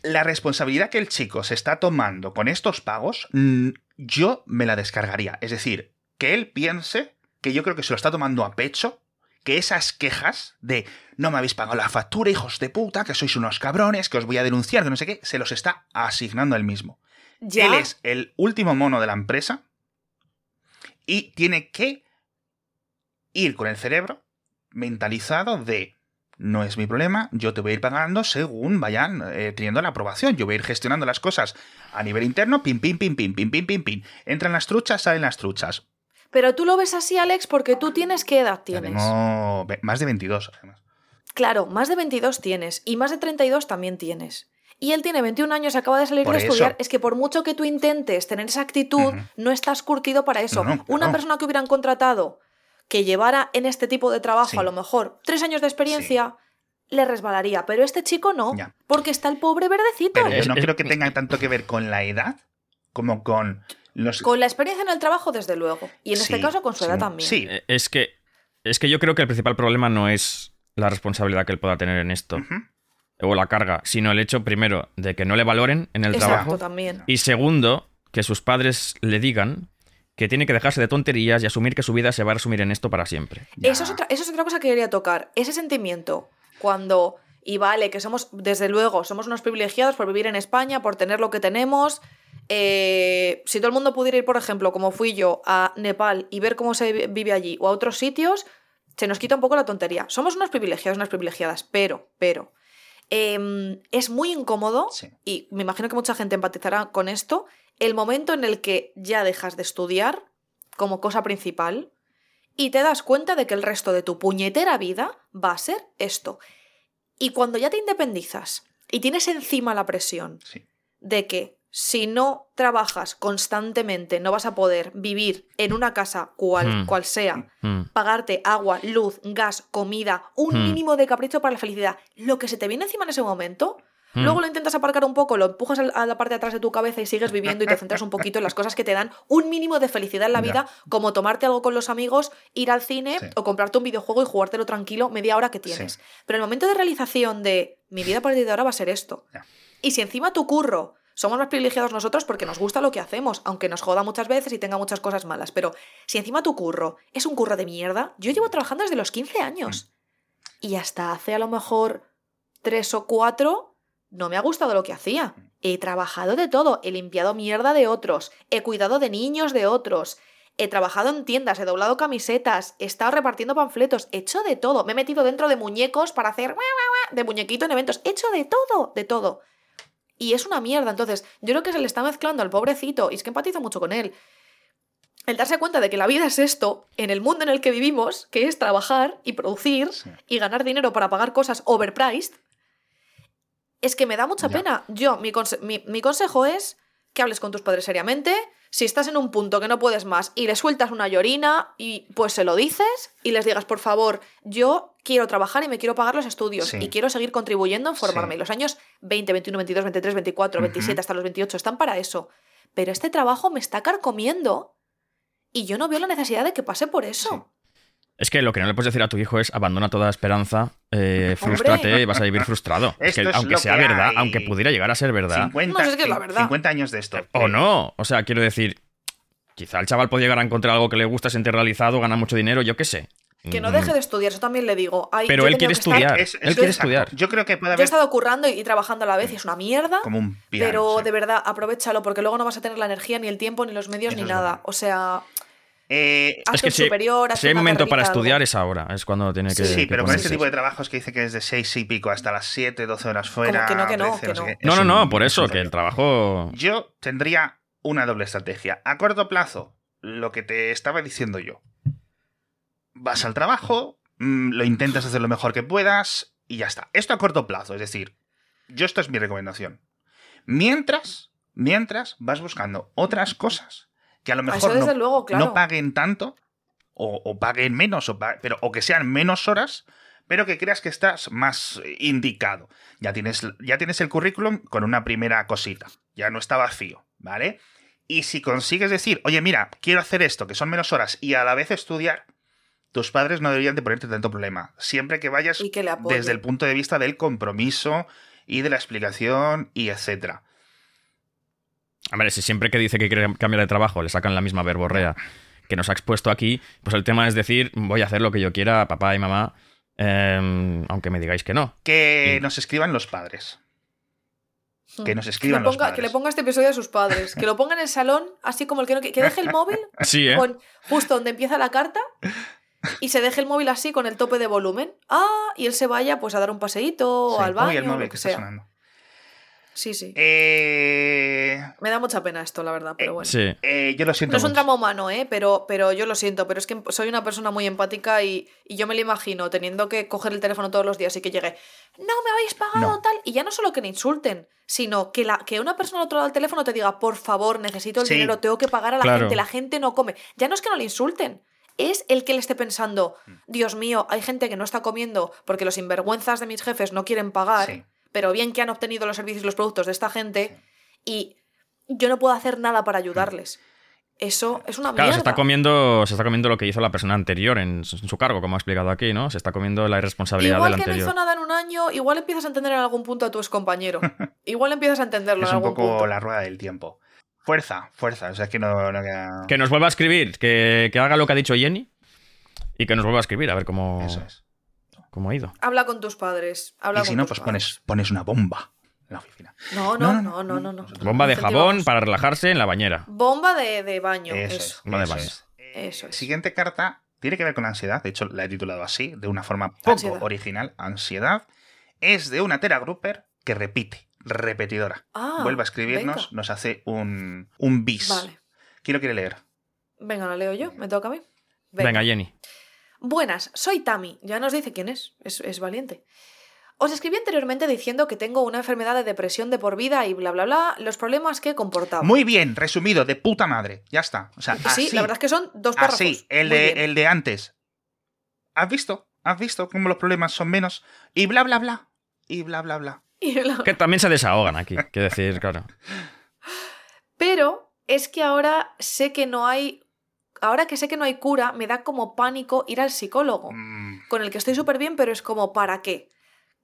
La responsabilidad que el chico se está tomando con estos pagos, mm, yo me la descargaría. Es decir, que él piense que yo creo que se lo está tomando a pecho, que esas quejas de no me habéis pagado la factura, hijos de puta, que sois unos cabrones, que os voy a denunciar, que no sé qué, se los está asignando él mismo. ya. Él es el último mono de la empresa y tiene que ir con el cerebro mentalizado de no es mi problema, yo te voy a ir pagando según vayan eh, teniendo la aprobación. Yo voy a ir gestionando las cosas a nivel interno, pim, pim, pim, pim, pim, pim, pim, pim. Entran las truchas, salen las truchas. Pero tú lo ves así, Alex, porque tú tienes qué edad tienes. tengo más de 22, además. Claro, más de 22 tienes y más de 32 también tienes. Y él tiene 21 años, acaba de salir Por de eso. estudiar. Es que por mucho que tú intentes tener esa actitud, no estás curtido para eso. No, no, Una persona que hubieran contratado que llevara en este tipo de trabajo Sí. a lo mejor tres años de experiencia, le resbalaría. Pero este chico no, Ya. porque está el pobre verdecito. Pero yo no creo que tenga tanto que ver con la edad como con los... Con la experiencia en el trabajo, desde luego. Y en este caso, con su edad sí, también. Sí. Eh, Es que, es que yo creo que el principal problema no es la responsabilidad que él pueda tener en esto Ujú. o la carga, sino el hecho, primero, de que no le valoren en el Exacto, trabajo también. y segundo, que sus padres le digan que tiene que dejarse de tonterías y asumir que su vida se va a resumir en esto para siempre. Eso es, otra, eso es otra cosa que quería tocar. Ese sentimiento, cuando, y vale, que somos, desde luego, somos unos privilegiados por vivir en España, por tener lo que tenemos. Eh, si todo el mundo pudiera ir, por ejemplo, como fui yo, a Nepal y ver cómo se vi- vive allí o a otros sitios, se nos quita un poco la tontería. Somos unos privilegiados, unas privilegiadas, pero, pero, em, es muy incómodo, Sí. y me imagino que mucha gente empatizará con esto, el momento en el que ya dejas de estudiar como cosa principal y te das cuenta de que el resto de tu puñetera vida va a ser esto. Y cuando ya te independizas y tienes encima la presión Sí. de que si no trabajas constantemente no vas a poder vivir en una casa cual, Hmm. cual sea, Mm. pagarte agua, luz, gas, comida, un Hmm. mínimo de capricho para la felicidad, lo que se te viene encima en ese momento, luego lo intentas aparcar un poco, lo empujas a la parte de atrás de tu cabeza y sigues viviendo y te centras un poquito en las cosas que te dan un mínimo de felicidad en la Ya. vida, como tomarte algo con los amigos, ir al cine Sí. o comprarte un videojuego y jugártelo tranquilo media hora que tienes. Sí. Pero el momento de realización de mi vida a partir de ahora va a ser esto. Ya. Y si encima tu curro somos más privilegiados nosotros porque nos gusta lo que hacemos, aunque nos joda muchas veces y tenga muchas cosas malas. Pero si encima tu curro es un curro de mierda, yo llevo trabajando desde los 15 años. Y hasta hace a lo mejor tres o cuatro no me ha gustado lo que hacía. He trabajado de todo, he limpiado mierda de otros, he cuidado de niños de otros, he trabajado en tiendas, he doblado camisetas, he estado repartiendo panfletos, he hecho de todo. Me he metido dentro de muñecos para hacer de muñequito en eventos, he hecho de todo, de todo. Y es una mierda. Entonces, yo creo que se le está mezclando al pobrecito, y es que empatizo mucho con él. El darse cuenta de que la vida es esto, en el mundo en el que vivimos, que es trabajar y producir Sí. y ganar dinero para pagar cosas overpriced, es que me da mucha Ya. pena. Yo, mi, conse- mi- mi consejo es que hables con tus padres seriamente. Si estás en un punto que no puedes más y le sueltas una llorina y pues se lo dices y les digas, por favor, yo quiero trabajar y me quiero pagar los estudios Sí. y quiero seguir contribuyendo en formarme. Sí. Los años 20, 21, 22, 23, 24, Ujú. 27 hasta los 28 están para eso. Pero este trabajo me está carcomiendo y yo no veo la necesidad de que pase por eso. Es que lo que no le puedes decir a tu hijo es abandona toda esperanza, eh, frústrate y vas a vivir frustrado. Es que, Esto es aunque lo sea que verdad, hay. aunque pudiera llegar a ser verdad, 50, No, es que es la verdad. 50 años de esto. o no. O sea, quiero decir, quizá el chaval puede llegar a encontrar algo que le gusta, sentir realizado, ganar mucho dinero, yo qué sé. Que no Mm. deje de estudiar, eso también le digo. Ay, Pero él quiere estudiar. Es- es él quiere exacto. estudiar. Yo creo que puede Yo he haber estado currando y, y trabajando a la vez y es una mierda. como un piano. pero sí. de verdad, aprovechalo porque luego no vas a tener la energía, ni el tiempo, ni los medios, Eso ni nada. O sea, Eh, Es que si, hay momento para estudiar es ahora, es cuando tiene que... sí, que pero con este tipo de trabajos que dice que es de 6 y pico hasta las 7, 12 horas fuera. que no, que no, 13, que sé no. por es eso, que el trabajo... Yo tendría una doble estrategia. A corto plazo, lo que te estaba diciendo yo. Vas al trabajo, mm, lo intentas hacer lo mejor que puedas y ya está. Esto a corto plazo, es decir, yo esto es mi recomendación. Mientras, mientras vas buscando otras cosas que a lo Ah, mejor Eso no, luego, claro. no paguen tanto o, o paguen menos, o, pero, o que sean menos horas, pero que creas que estás más indicado. Ya tienes, ya tienes el currículum con una primera cosita, ya no está vacío, ¿vale? Y si consigues decir, oye, mira, quiero hacer esto, que son menos horas, y a la vez estudiar, tus padres no deberían de ponerte tanto problema. Siempre que vayas que desde el punto de vista del compromiso y de la explicación y etcétera. Hombre, si siempre que dice que quiere cambiar de trabajo le sacan la misma verborrea que nos ha expuesto aquí, pues el tema es decir, voy a hacer lo que yo quiera, papá y mamá, eh, aunque me digáis que no. Que nos escriban los padres. Que nos Que le, escriban los ponga, padres. que le ponga este episodio a sus padres. Que lo ponga en el salón, así como el que no. Que que deje el móvil Sí, ¿eh? con, justo donde empieza la carta y se deje el móvil así con el tope de volumen. Ah, y él se vaya pues a dar un paseíto o Sí. al baño Uy, el o móvil lo que que está sea. sonando. Sí, sí. Eh, Me da mucha pena esto, la verdad, pero bueno. Sí. eh, yo lo siento No es un drama humano, ¿eh? Pero, pero yo lo siento, pero es que soy una persona muy empática y, y yo me lo imagino teniendo que coger el teléfono todos los días y que llegue, no me habéis pagado No. tal, y ya no solo que le insulten, sino que, la, que una persona al otro lado del teléfono te diga, por favor, necesito el Sí. dinero, tengo que pagar a la Claro. gente, la gente no come. Ya no es que no le insulten. Es el que le esté pensando, Mm. Dios mío, hay gente que no está comiendo porque los sinvergüenzas de mis jefes no quieren pagar, Sí. Pero bien que han obtenido los servicios y los productos de esta gente y yo no puedo hacer nada para ayudarles. Eso es una Claro, mierda. se está comiendo, se está comiendo lo que hizo la persona anterior en su, en su cargo, como ha explicado aquí, ¿no? Se está comiendo la irresponsabilidad Igual del que no anterior. hizo nada en un año, igual empiezas a entender en algún punto a tu compañero. igual empiezas a entenderlo Es en un algún poco punto. la rueda del tiempo. Fuerza, fuerza. O sea, es que no, no queda... Que nos vuelva a escribir, que, que haga lo que ha dicho Jenny y que nos vuelva a escribir, a ver cómo, Eso es. Cómo ha ido. Habla con tus padres. Habla Y si con no, pues padres. pones, pones una bomba en la oficina. No, no, no, no, no. no, Bomba de jabón para relajarse en la bañera. Bomba de, de baño. Eso, Eso. es. Bomba de eso baño. es. Eso es. Siguiente carta tiene que ver con ansiedad. De hecho, la he titulado así, de una forma poco Ansiedad. original. Ansiedad. Es de una Tera Grupper que repite, repetidora. Ah, Vuelve a escribirnos, venga. nos hace un, un bis. Vale. ¿Quién lo quiere leer? Venga, la leo yo. ¿Me toca a mí? Venga, Jenny. Buenas, soy Tami. Ya nos dice quién es. Es, es valiente. Os escribí anteriormente diciendo que tengo una enfermedad de depresión de por vida y bla bla bla, los problemas que comportaba. Muy bien, resumido, de puta madre. Ya está. O sea, sí, la verdad es que son dos párrafos. así, el de, el de antes. ¿Has visto? ¿Has visto cómo los problemas son menos? Y bla, bla, bla. Y bla, bla, bla. Y la- Que también se desahogan aquí, quiero decir, claro. Pero es que ahora sé que no hay. Ahora que sé que no hay cura, me da como pánico ir al psicólogo, Mm, con el que estoy súper bien, pero es como, ¿para qué?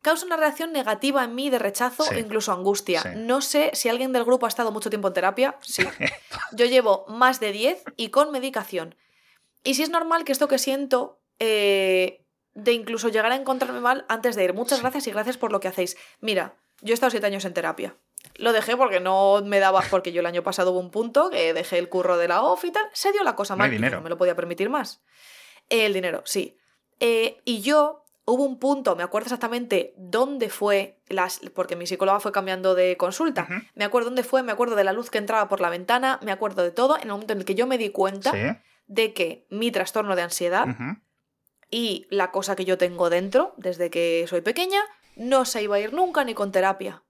Causa una reacción negativa en mí de rechazo Sí. e incluso angustia. Sí. No sé si alguien del grupo ha estado mucho tiempo en terapia. Sí. Yo llevo más de 10 y con medicación. Y si es normal que esto que siento, eh, de incluso llegar a encontrarme mal antes de ir. Muchas Sí. gracias y gracias por lo que hacéis. Mira, yo he estado 7 años en terapia. Lo dejé porque no me daba, porque yo el año pasado hubo un punto que dejé el curro de la OFF y tal. Se dio la cosa No mal. dinero. No me lo podía permitir más. El dinero, sí. Eh, y yo hubo un punto, me acuerdo exactamente dónde fue, las, porque mi psicóloga fue cambiando de consulta. Me acuerdo dónde fue, me acuerdo de la luz que entraba por la ventana, me acuerdo de todo, en el momento en el que yo me di cuenta Sí. de que mi trastorno de ansiedad y la cosa que yo tengo dentro desde que soy pequeña no se iba a ir nunca ni con terapia.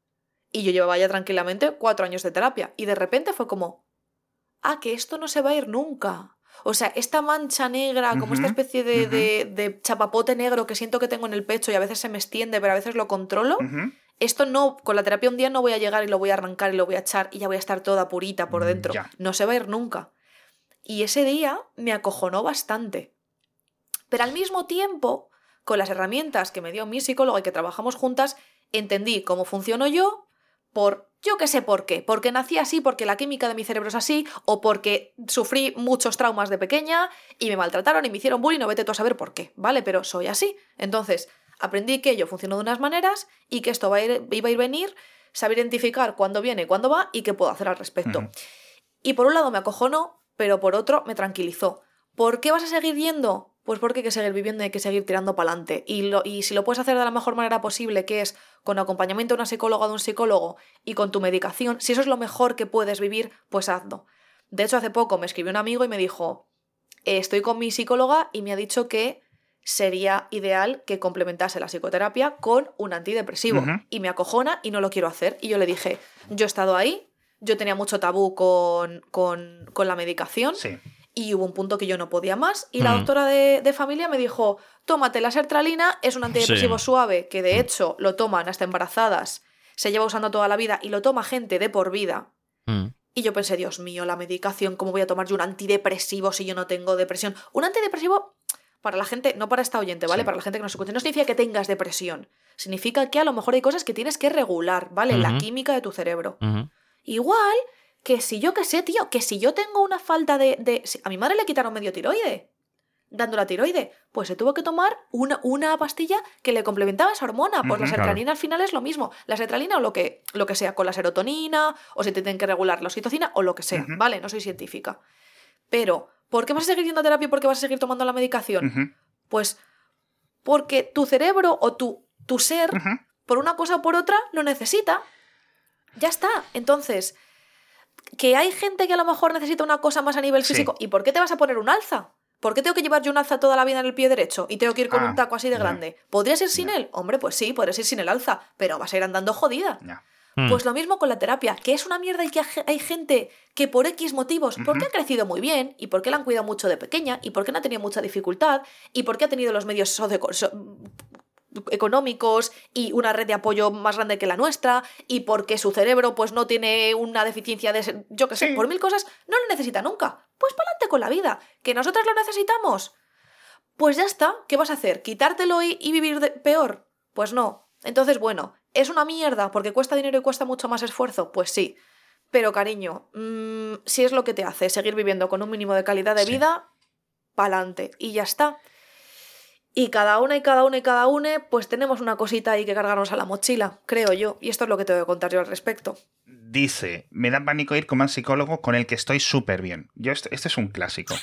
Y yo llevaba ya tranquilamente cuatro años de terapia. Y de repente fue como, ah, que esto no se va a ir nunca. O sea, esta mancha negra, como esta especie de, de- de chapapote negro que siento que tengo en el pecho y a veces se me extiende, pero a veces lo controlo, esto no, con la terapia un día no voy a llegar y lo voy a arrancar y lo voy a echar y ya voy a estar toda purita por Mm, dentro. ya. No se va a ir nunca. Y ese día me acojonó bastante. Pero al mismo tiempo, con las herramientas que me dio mi psicóloga y que trabajamos juntas, entendí cómo funciono yo por yo que sé por qué, porque nací así, porque la química de mi cerebro es así, o porque sufrí muchos traumas de pequeña y me maltrataron y me hicieron bullying, no vete tú a saber por qué, ¿vale? Pero soy así. Entonces, aprendí que yo funciono de unas maneras y que esto va a ir, iba a ir venir, saber identificar cuándo viene cuándo va y qué puedo hacer al respecto. Y por un lado me acojonó, pero por otro me tranquilizó. ¿Por qué vas a seguir yendo? Pues porque hay que seguir viviendo y hay que seguir tirando para adelante. Y, lo, y si lo puedes hacer de la mejor manera posible, que es con acompañamiento de una psicóloga o de un psicólogo y con tu medicación, si eso es lo mejor que puedes vivir, pues hazlo. De hecho, hace poco me escribió un amigo y me dijo, estoy con mi psicóloga y me ha dicho que sería ideal que complementase la psicoterapia con un antidepresivo. Y me acojona y no lo quiero hacer. Y yo le dije, yo he estado ahí, yo tenía mucho tabú con, con, con la medicación. Y hubo un punto que yo no podía más. Y la doctora de, de, familia me dijo: Tómate la sertralina, es un antidepresivo suave, que de hecho lo toman hasta embarazadas, se lleva usando toda la vida y lo toma gente de por vida. Mm. Y yo pensé, Dios mío, la medicación, ¿cómo voy a tomar yo un antidepresivo si yo no tengo depresión? Un antidepresivo, para la gente, no para esta oyente, ¿vale? Para la gente que nos escuche, no significa que tengas depresión. Significa que a lo mejor hay cosas que tienes que regular, ¿vale? La química de tu cerebro. Igual que si yo qué sé, tío, que si yo tengo una falta de, de... A mi madre le quitaron medio tiroide dando la tiroide. Pues se tuvo que tomar una, una pastilla que le complementaba esa hormona. Pues la sertralina al final es lo mismo. La sertralina o lo que, lo que sea, con la serotonina, o si te tienen que regular la oxitocina, o lo que sea, ¿vale? No soy científica. Pero, ¿por qué vas a seguir yendo a terapia y por qué vas a seguir tomando la medicación? Pues porque tu cerebro o tu, tu ser, por una cosa o por otra, lo necesita. Ya está. Entonces, que hay gente que a lo mejor necesita una cosa más a nivel físico. ¿Y por qué te vas a poner un alza? ¿Por qué tengo que llevar yo un alza toda la vida en el pie derecho y tengo que ir con un ah, taco así de grande? ¿Podrías ir sin él? Hombre, pues sí, podrías ir sin el alza, pero vas a ir andando jodida. Hmm. Pues lo mismo con la terapia, que es una mierda y que hay gente que por X motivos, porque ha crecido muy bien, y porque la han cuidado mucho de pequeña, y porque no ha tenido mucha dificultad, y porque ha tenido los medios económicos y una red de apoyo más grande que la nuestra y porque su cerebro pues no tiene una deficiencia de yo qué sé, por mil cosas, no lo necesita nunca. Pues para adelante con la vida, que nosotras lo necesitamos. Pues ya está, ¿qué vas a hacer? ¿Quitártelo y, vivir peor? Pues no. Entonces, bueno, ¿es una mierda porque cuesta dinero y cuesta mucho más esfuerzo? Pues sí. Pero cariño, mm, si es lo que te hace seguir viviendo con un mínimo de calidad de vida, pa'lante. Y ya está. Y cada una y cada una y cada una, pues tenemos una cosita ahí que cargarnos a la mochila, creo yo. Y esto es lo que te voy a contar yo al respecto. Dice, me da pánico ir con un psicólogo con el que estoy súper bien. Yo este, este, es un clásico.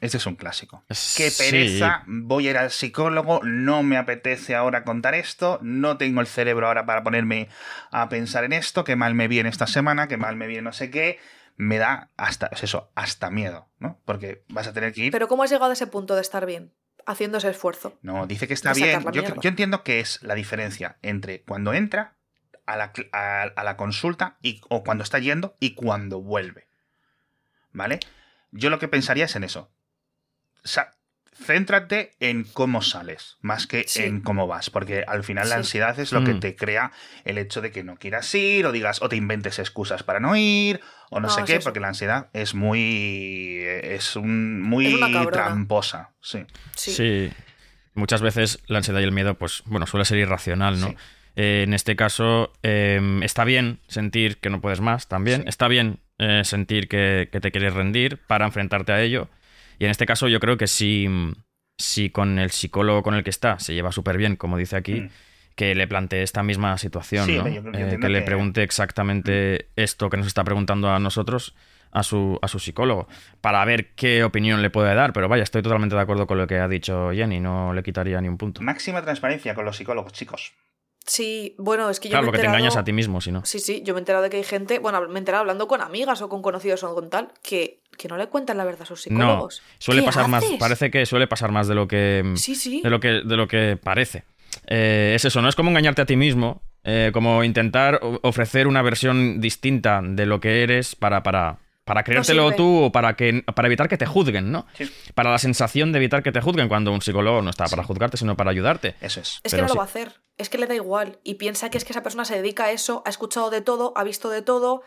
Este es un clásico. Qué pereza, voy a ir al psicólogo, no me apetece ahora contar esto, no tengo el cerebro ahora para ponerme a pensar en esto, qué mal me viene esta semana, qué mal me viene no sé qué. Me da hasta, eso, hasta miedo, ¿no? Porque vas a tener que ir. Pero ¿cómo has llegado a ese punto de estar bien? Haciendo ese esfuerzo. No, dice que está bien. Yo, entiendo que es la diferencia entre cuando entra a la, a, la consulta y, o cuando está yendo y cuando vuelve. ¿Vale? Yo lo que pensaría es en eso. O sea, céntrate en cómo sales, más que en cómo vas, porque al final la ansiedad es lo que mm. te crea el hecho de que no quieras ir, o digas, o te inventes excusas para no ir, o no, sé qué, porque la ansiedad es muy. es un muy tramposa. Sí. sí. Muchas veces la ansiedad y el miedo, pues, bueno, suele ser irracional, ¿no? Eh, en este caso, em, está bien sentir que no puedes más también. Está bien eh, sentir que, que te quieres rendir para enfrentarte a ello y en este caso yo creo que si, si con el psicólogo con el que está se lleva súper bien, como dice aquí, mm. que le plantee esta misma situación, eh, que, le pregunte exactamente mm. esto que nos está preguntando a nosotros. A su, a su psicólogo para ver qué opinión le puede dar. Pero vaya, estoy totalmente de acuerdo con lo que ha dicho Jenny, no le quitaría ni un punto. Máxima transparencia con los psicólogos, chicos. Sí, bueno, es que yo. Claro, me porque te engañas a ti mismo, si no. Sí, sí, yo me he enterado de que hay gente, bueno, me he enterado hablando con amigas o con conocidos o con tal, que, que no le cuentan la verdad a sus psicólogos. No, suele pasar más, parece que suele pasar más de lo que. Sí, sí. De lo que, de lo que parece. Eh, es eso, no es como engañarte a ti mismo, eh, como intentar ofrecer una versión distinta de lo que eres para, para, para creértelo tú o para, que, para evitar que te juzguen, ¿no? Para la sensación de evitar que te juzguen cuando un psicólogo no está para juzgarte, sino para ayudarte. Eso es. Es que no lo va a hacer. Es que le da igual. Y piensa que es que esa persona se dedica a eso, ha escuchado de todo, ha visto de todo.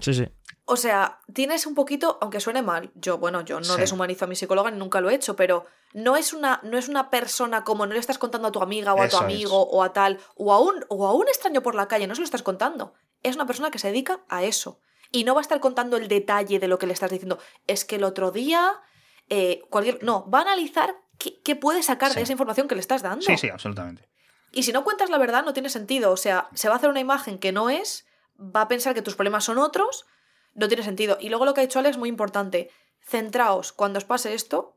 Sí, sí. O sea, tienes un poquito, aunque suene mal, yo, bueno, yo no deshumanizo a mi psicóloga, nunca lo he hecho, pero no es una, no es una persona como no le estás contando a tu amiga o a tu amigo o a tal, o a, un, o a un extraño por la calle, no se lo estás contando. Es una persona que se dedica a eso y no va a estar contando el detalle de lo que le estás diciendo. Es que el otro día, eh, cualquier... No, va a analizar qué, puede sacar de esa información que le estás dando. Sí, sí, absolutamente. Y si no cuentas la verdad, no tiene sentido. O sea, se va a hacer una imagen que no es, va a pensar que tus problemas son otros, no tiene sentido. Y luego lo que ha dicho Alex es muy importante. Centraos, cuando os pase esto,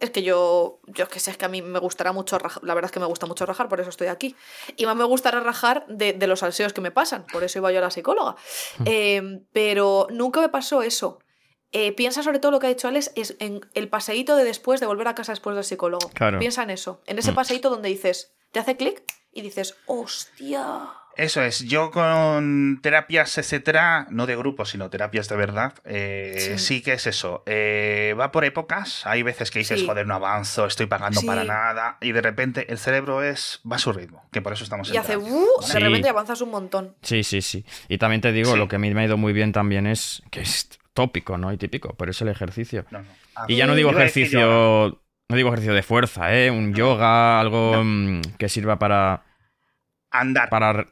es que yo, yo que sé, es que a mí me gustará mucho rajar, la verdad es que me gusta mucho rajar, por eso estoy aquí. Y más me gustará rajar de, de los salseos que me pasan, por eso iba yo a la psicóloga. Eh, pero nunca me pasó eso. Eh, piensa sobre todo lo que ha dicho Alex, es en el paseíto de después, de volver a casa después del psicólogo. Claro. Piensa en eso, en ese Mm. paseíto donde dices, te hace clic y dices, hostia. Eso es, yo con terapias, etcétera, no de grupo, sino terapias de verdad, eh, Sí. sí. que es eso. Eh, va por épocas, hay veces que dices, Sí. joder, no avanzo, estoy pagando Sí. para nada, y de repente el cerebro es va a su ritmo, que por eso estamos en Y hace, "Uh", de repente avanzas un montón. Sí, sí, sí. Y también te digo, Sí. lo que a mí me ha ido muy bien también es que es tópico, ¿no? Y típico, pero es el ejercicio. No, no. Y ya no digo ejercicio, no digo ejercicio de fuerza, ¿eh? Un yoga, algo No. mm, que sirva para, andar. para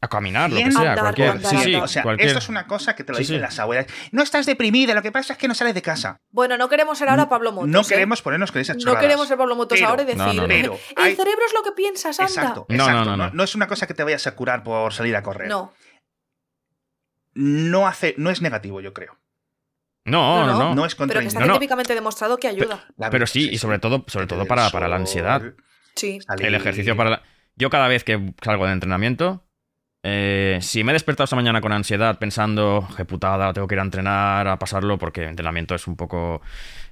a caminar, lo que sea, Andar, cualquier. andar, Sí, sí, o sea, cualquier. esto es una cosa que te lo Sí, dicen sí. las abuelas. No estás deprimida, lo que pasa es que no sales de casa. Bueno, no queremos ser ahora Pablo Motos. no ¿eh? queremos ponernos con esas No queremos ser Pablo Motos Pero- ahora y decir, No, no, no. Pero el hay- cerebro es lo que piensas, anda. Exacto, No, no, exacto. no, no. No es una cosa que te vayas a curar por salir a correr. No. No, hace, no es negativo, yo creo. No, no, No, no. No es Pero que está científicamente demostrado que ayuda. Pero sí, y sobre todo, sobre todo para, para la ansiedad. Sí. salir. El ejercicio para la... Yo cada vez que salgo de entrenamiento, eh, si me he despertado esta mañana con ansiedad pensando, qué putada, tengo que ir a entrenar, a pasarlo, porque el entrenamiento es un poco,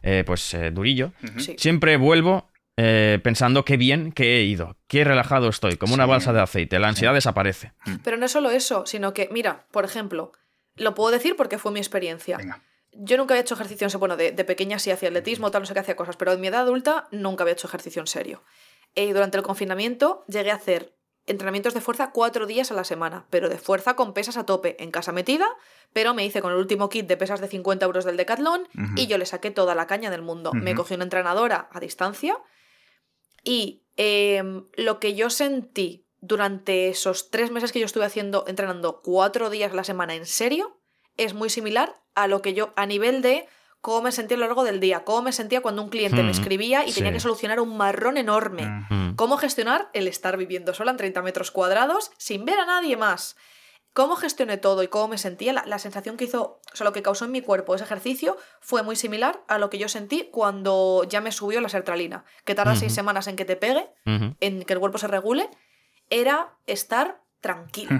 eh, pues, eh, durillo. Sí. siempre vuelvo eh, pensando qué bien que he ido, qué relajado estoy, como una balsa de aceite. La ansiedad desaparece. Pero no es solo eso, sino que, mira, por ejemplo, lo puedo decir porque fue mi experiencia. Venga. Yo nunca había hecho ejercicio en serio. Bueno, de, de pequeña sí hacía atletismo, tal, no sé qué hacía cosas, pero en mi edad adulta nunca había hecho ejercicio en serio. Y durante el confinamiento llegué a hacer entrenamientos de fuerza cuatro días a la semana, pero de fuerza con pesas a tope, en casa metida, pero me hice con el último kit de pesas de 50 euros del Decathlon y yo le saqué toda la caña del mundo. Me cogí una entrenadora a distancia y em, lo que yo sentí durante esos tres meses que yo estuve haciendo, entrenando cuatro días a la semana en serio, es muy similar a lo que yo, a nivel de cómo me sentía a lo largo del día, cómo me sentía cuando un cliente me Mm, escribía y tenía que solucionar un marrón enorme. Mm. Cómo gestionar el estar viviendo sola en 30 metros cuadrados sin ver a nadie más. Cómo gestioné todo y cómo me sentía, la, la sensación que hizo, o sea, lo que causó en mi cuerpo ese ejercicio fue muy similar a lo que yo sentí cuando ya me subió la sertralina, que tarda seis Ujú. semanas en que te pegue, en que el cuerpo se regule, era estar tranquilo.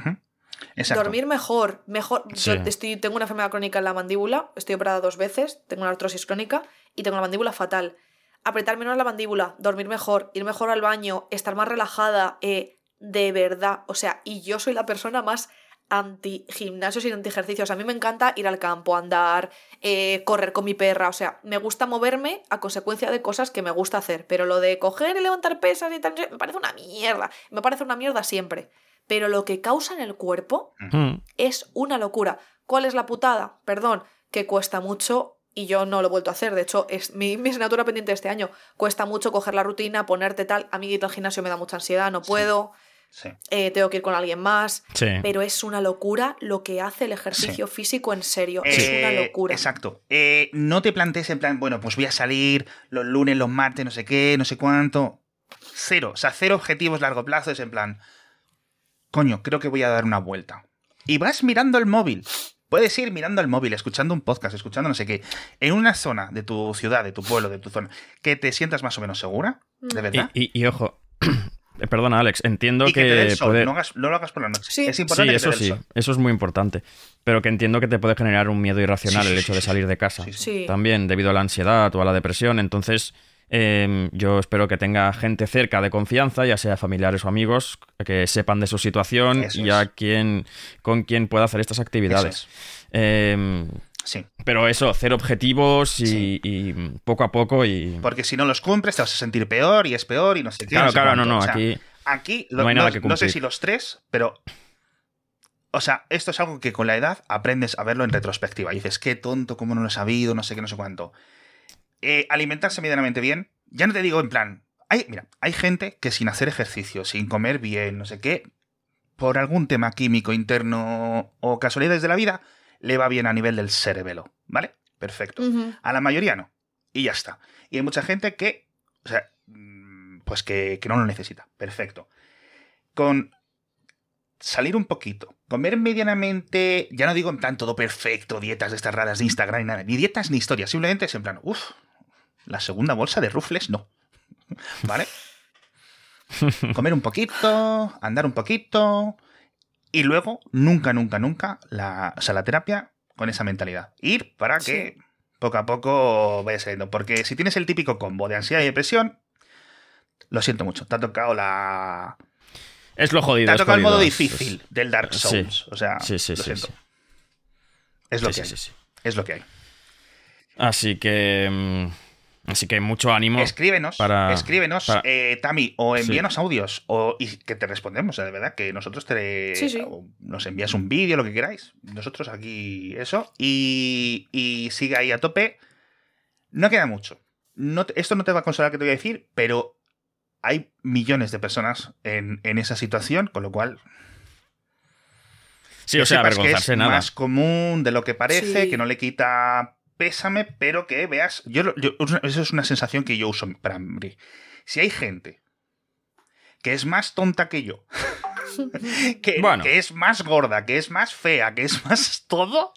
Exacto. Dormir mejor, mejor. Yo estoy, tengo una enfermedad crónica en la mandíbula, estoy operada dos veces, tengo una artrosis crónica y tengo la mandíbula fatal. Apretar menos la mandíbula, dormir mejor, ir mejor al baño, estar más relajada, eh, de verdad. O sea, y yo soy la persona más anti gimnasios y anti ejercicios. A mí me encanta ir al campo, andar, eh, correr con mi perra. O sea, me gusta moverme a consecuencia de cosas que me gusta hacer. Pero lo de coger y levantar pesas y tal, me parece una mierda. Me parece una mierda siempre. Pero lo que causa en el cuerpo Mm. es una locura. ¿Cuál es la putada? Perdón, que cuesta mucho y yo no lo he vuelto a hacer. De hecho, es mi, mi asignatura pendiente de este año. Cuesta mucho coger la rutina, ponerte tal. A mí ir al gimnasio me da mucha ansiedad, no puedo. Sí. eh, tengo que ir con alguien más. Sí. Pero es una locura lo que hace el ejercicio físico en serio. es Eh, una locura. Exacto. Eh, no te plantees en plan, bueno, pues voy a salir los lunes, los martes, no sé qué, no sé cuánto. Cero. O sea, cero objetivos largo plazo. Es en plan, coño, creo que voy a dar una vuelta. Y vas mirando el móvil. Puedes ir mirando el móvil, escuchando un podcast, escuchando no sé qué. En una zona de tu ciudad, de tu pueblo, de tu zona, que te sientas más o menos segura, de Mm. verdad. Y, y- y ojo, eh, perdona Alex, entiendo Y que, te dé el sol, puede- no, hagas- no lo hagas por la noche. Sí. Es Sí, importante que te eso dé el sí, sol. eso es muy importante. Pero que entiendo que te puede generar un miedo irracional Sí, el hecho de salir de casa. Sí. Sí. También debido a la ansiedad o a la depresión. Entonces, eh, yo espero que tenga gente cerca de confianza, ya sea familiares o amigos, que sepan de su situación Eso y a quien, con quien pueda hacer estas actividades. Eh, Sí. pero eso, hacer objetivos y, Sí. y poco a poco y... Porque si no los cumples, te vas a sentir peor y es peor y no sé qué. Claro, no sé claro, no, cuánto. no, O sea, aquí... Aquí no lo- hay nada que no sé cumplir. si los tres, pero. O sea, esto es algo que con la edad aprendes a verlo en retrospectiva. Y dices, qué tonto, cómo no lo he sabido, no sé qué, no sé cuánto. Eh, alimentarse medianamente bien. Ya no te digo en plan. Hay, mira, hay gente que sin hacer ejercicio, sin comer bien, no sé qué, por algún tema químico interno o casualidades de la vida, le va bien a nivel del cerebelo. ¿Vale? Perfecto. A la mayoría no. Y ya está. Y hay mucha gente que, o sea, mm, pues que, que no lo necesita. Perfecto. Con salir un poquito, comer medianamente, ya no digo en plan todo perfecto, dietas de estas raras de Instagram ni nada, ni dietas ni historias, simplemente es en plan, uff, La segunda bolsa de rufles no. ¿Vale? Comer un poquito, andar un poquito. Y luego, nunca, nunca, nunca, la, o sea, la terapia con esa mentalidad. Ir para que poco a poco vaya saliendo. Porque si tienes el típico combo de ansiedad y depresión, lo siento mucho, te ha tocado la. Es lo jodido. Te ha tocado el modo difícil del Dark Souls. O sea, sí, sí, lo sí, siento. Es lo que hay. Es lo que hay. Así que. Así que mucho ánimo. Escríbenos, para- escríbenos, para- eh, Tami, o Sí. envíanos audios, o, y que te respondemos, de verdad, que nosotros te Sí, sí. o nos envías un vídeo, lo que queráis. Nosotros aquí eso. Y, y sigue ahí a tope. No queda mucho. No esto no te va a consolar que te voy a decir, pero hay millones de personas en, en esa situación, con lo cual Sí, o sea, sepas que avergonzarse es nada. más común de lo que parece, Sí. que no le quita pésame, pero que veas. Yo, eso es una sensación que yo uso para mí. Si hay gente que es más tonta que yo, que, Bueno. que es más gorda, que es más fea, que es más todo,